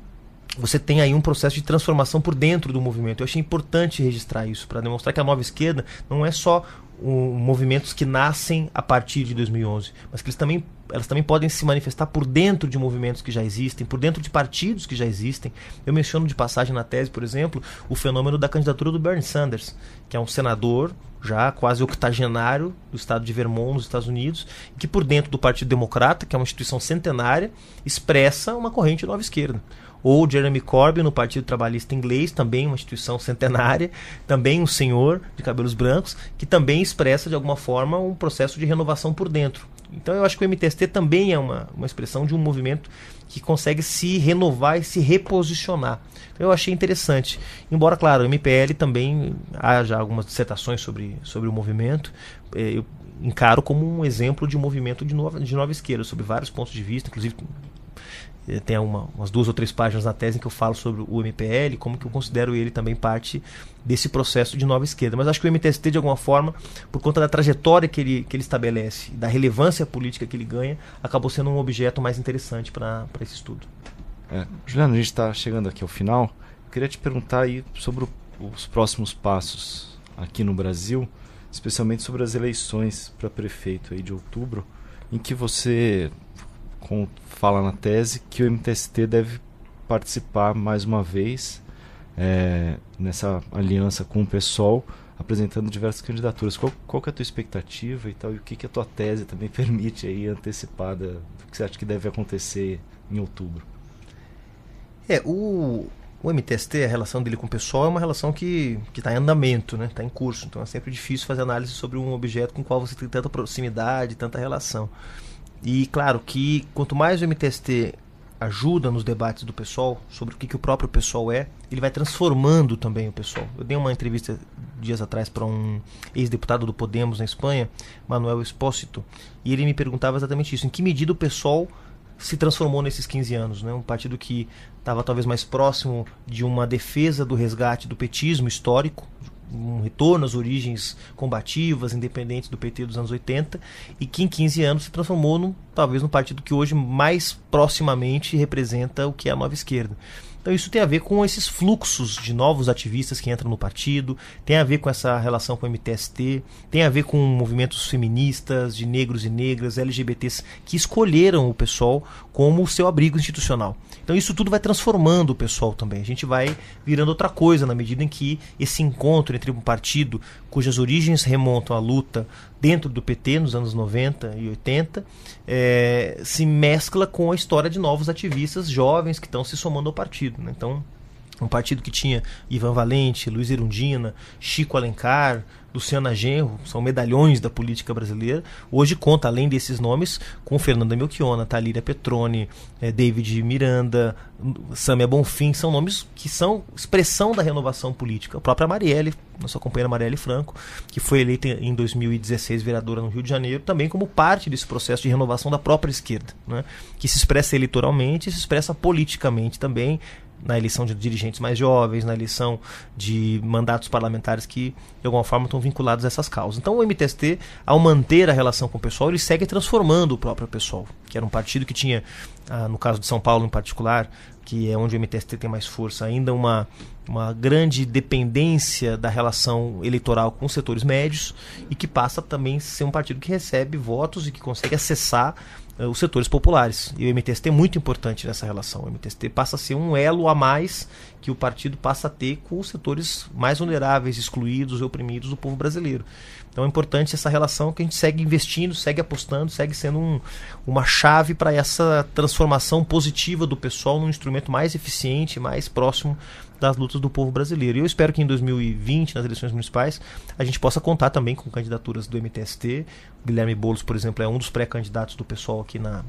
você tem aí um processo de transformação por dentro do movimento. Eu achei importante registrar isso para demonstrar que a nova esquerda não é só um, movimentos que nascem a partir de 2011, mas que eles também, elas também podem se manifestar por dentro de movimentos que já existem, por dentro de partidos que já existem. Eu menciono de passagem na tese, por exemplo, o fenômeno da candidatura do Bernie Sanders, que é um senador já quase octogenário do estado de Vermont, nos Estados Unidos, que por dentro do Partido Democrata, que é uma instituição centenária, expressa uma corrente nova esquerda ou Jeremy Corbyn no Partido Trabalhista Inglês, também uma instituição centenária, também um senhor de cabelos brancos, que também expressa de alguma forma um processo de renovação por dentro. Então eu acho que o MTST também é uma, uma expressão de um movimento que consegue se renovar e se reposicionar. Então eu achei interessante. Embora, claro, o MPL também haja algumas dissertações sobre, sobre o movimento, eh, eu encaro como um exemplo de movimento de nova, de nova esquerda, sob vários pontos de vista, inclusive tem uma, umas duas ou três páginas na tese em que eu falo sobre o MPL, como que eu considero ele também parte desse processo de nova esquerda. Mas acho que o MTST, de alguma forma, por conta da trajetória que ele, que ele estabelece, da relevância política que ele ganha, acabou sendo um objeto mais interessante para esse estudo. É, Juliano, a gente está chegando aqui ao final. Eu queria te perguntar aí sobre o, os próximos passos aqui no Brasil, especialmente sobre as eleições para prefeito aí de outubro, em que você com, fala na tese que o MTST deve participar mais uma vez é, nessa aliança com o PSOL, apresentando diversas candidaturas. Qual, qual é a tua expectativa e tal? E o que, que a tua tese também permite aí antecipada do que você acha que deve acontecer em outubro? É, o, o MTST, a relação dele com o pessoal é uma relação que está em andamento, né? Está em curso. Então é sempre difícil fazer análise sobre um objeto com o qual você tem tanta proximidade, tanta relação. E claro que quanto mais o MTST ajuda nos debates do pessoal sobre o que, que o próprio pessoal é, ele vai transformando também o pessoal. Eu dei uma entrevista dias atrás para um ex-deputado do Podemos na Espanha, Manuel Espósito, e ele me perguntava exatamente isso: em que medida o pessoal se transformou nesses 15 anos, né? Um partido que estava talvez mais próximo de uma defesa do resgate do petismo histórico, um retorno às origens combativas, independentes do PT dos anos 80, e que em 15 anos se transformou num, talvez no partido que hoje mais proximamente representa o que é a nova esquerda. Então isso tem a ver com esses fluxos de novos ativistas que entram no partido, tem a ver com essa relação com o MTST, tem a ver com movimentos feministas, de negros e negras, LGBTs, que escolheram o pessoal como o seu abrigo institucional. Então isso tudo vai transformando o pessoal também. A gente vai virando outra coisa na medida em que esse encontro entre um partido cujas origens remontam à luta dentro do PT nos anos 90 e 80 é, se mescla com a história de novos ativistas jovens que estão se somando ao partido. Né? Então um partido que tinha Ivan Valente, Luiz Erundina, Chico Alencar, Luciana Genro, são medalhões da política brasileira. Hoje conta, além desses nomes, com Fernanda Melchiona, Talíria Petroni, eh, David Miranda, Samia Bonfim, são nomes que são expressão da renovação política. A própria Marielle, nossa companheira Marielle Franco, que foi eleita em 2016 vereadora no Rio de Janeiro, também como parte desse processo de renovação da própria esquerda, né? que se expressa eleitoralmente e se expressa politicamente também, na eleição de dirigentes mais jovens, na eleição de mandatos parlamentares que, de alguma forma, estão vinculados a essas causas. Então, o MTST, ao manter a relação com o pessoal, ele segue transformando o próprio pessoal, que era um partido que tinha, ah, no caso de São Paulo em particular, que é onde o MTST tem mais força, ainda uma, uma grande dependência da relação eleitoral com os setores médios e que passa também a ser um partido que recebe votos e que consegue acessar uh, os setores populares. E o MTST é muito importante nessa relação. O MTST passa a ser um elo a mais que o partido passa a ter com os setores mais vulneráveis, excluídos e oprimidos do povo brasileiro. Então é importante essa relação que a gente segue investindo, segue apostando, segue sendo um, uma chave para essa transformação positiva do pessoal num instrumento mais eficiente, mais próximo das lutas do povo brasileiro. E eu espero que em 2020, nas eleições municipais, a gente possa contar também com candidaturas do MTST. O Guilherme Boulos, por exemplo, é um dos pré-candidatos do pessoal aqui na,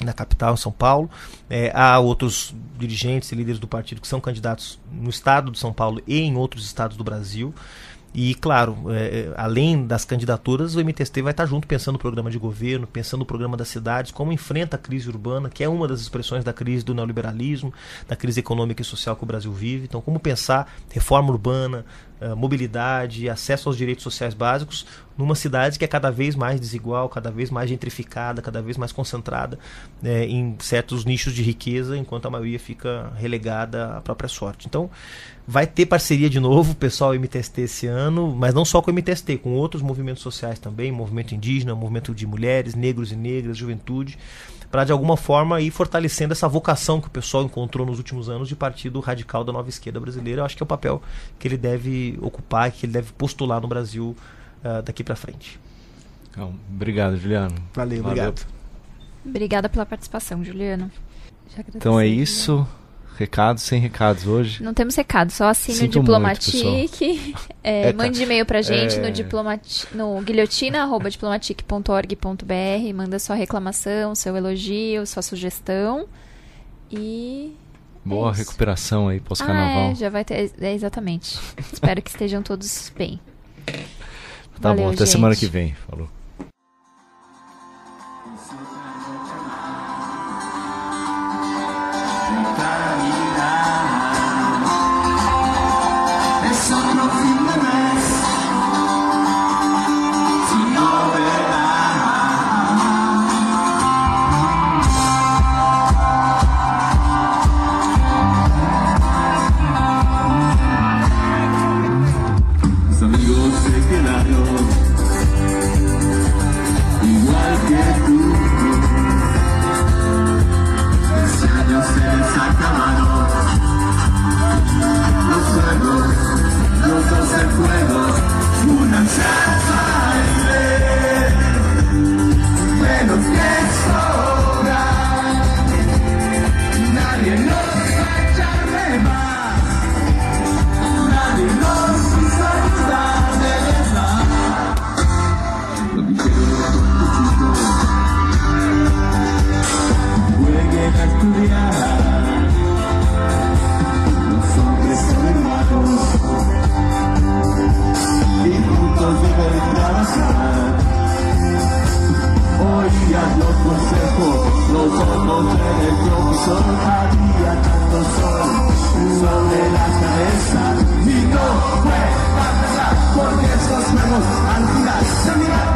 na capital, em São Paulo. É, há outros dirigentes e líderes do partido que são candidatos no estado de São Paulo e em outros estados do Brasil. E, claro, é, é além das candidaturas, o MTST vai estar junto pensando no programa de governo, pensando no programa das cidades, como enfrenta a crise urbana, que é uma das expressões da crise do neoliberalismo, da crise econômica e social que o Brasil vive. Então, como pensar reforma urbana, mobilidade, acesso aos direitos sociais básicos, numa cidade que é cada vez mais desigual, cada vez mais gentrificada, cada vez mais concentrada né, em certos nichos de riqueza, enquanto a maioria fica relegada à própria sorte. Então, vai ter parceria de novo, pessoal MTST esse ano, mas não só com o MTST, com outros movimentos sociais também, movimento indígena, movimento de mulheres, negros e negras, juventude para de alguma forma ir fortalecendo essa vocação que o pessoal encontrou nos últimos anos de partido radical da nova esquerda brasileira. Eu acho que é o papel que ele deve ocupar, que ele deve postular no Brasil uh, daqui para frente. Então, obrigado, Juliano. Valeu, Valeu, obrigado. Obrigada pela participação, Juliano. Então é isso. Recados sem recados hoje. Não temos recados, só assine Sinto o Diplomatique. É, é, mande e-mail pra gente é... no, diplomati no guilhotina.diplomatique.org.br. Manda sua reclamação, seu elogio, sua sugestão. E. Boa é recuperação aí pós-carnaval. Ah, é, já vai ter. É, exatamente. Espero que estejam todos bem. Tá Valeu, bom, até gente. semana que vem. Falou. sol había tanto sol, sobre las cabezas y no fue para porque esos nuevos al final se miraron.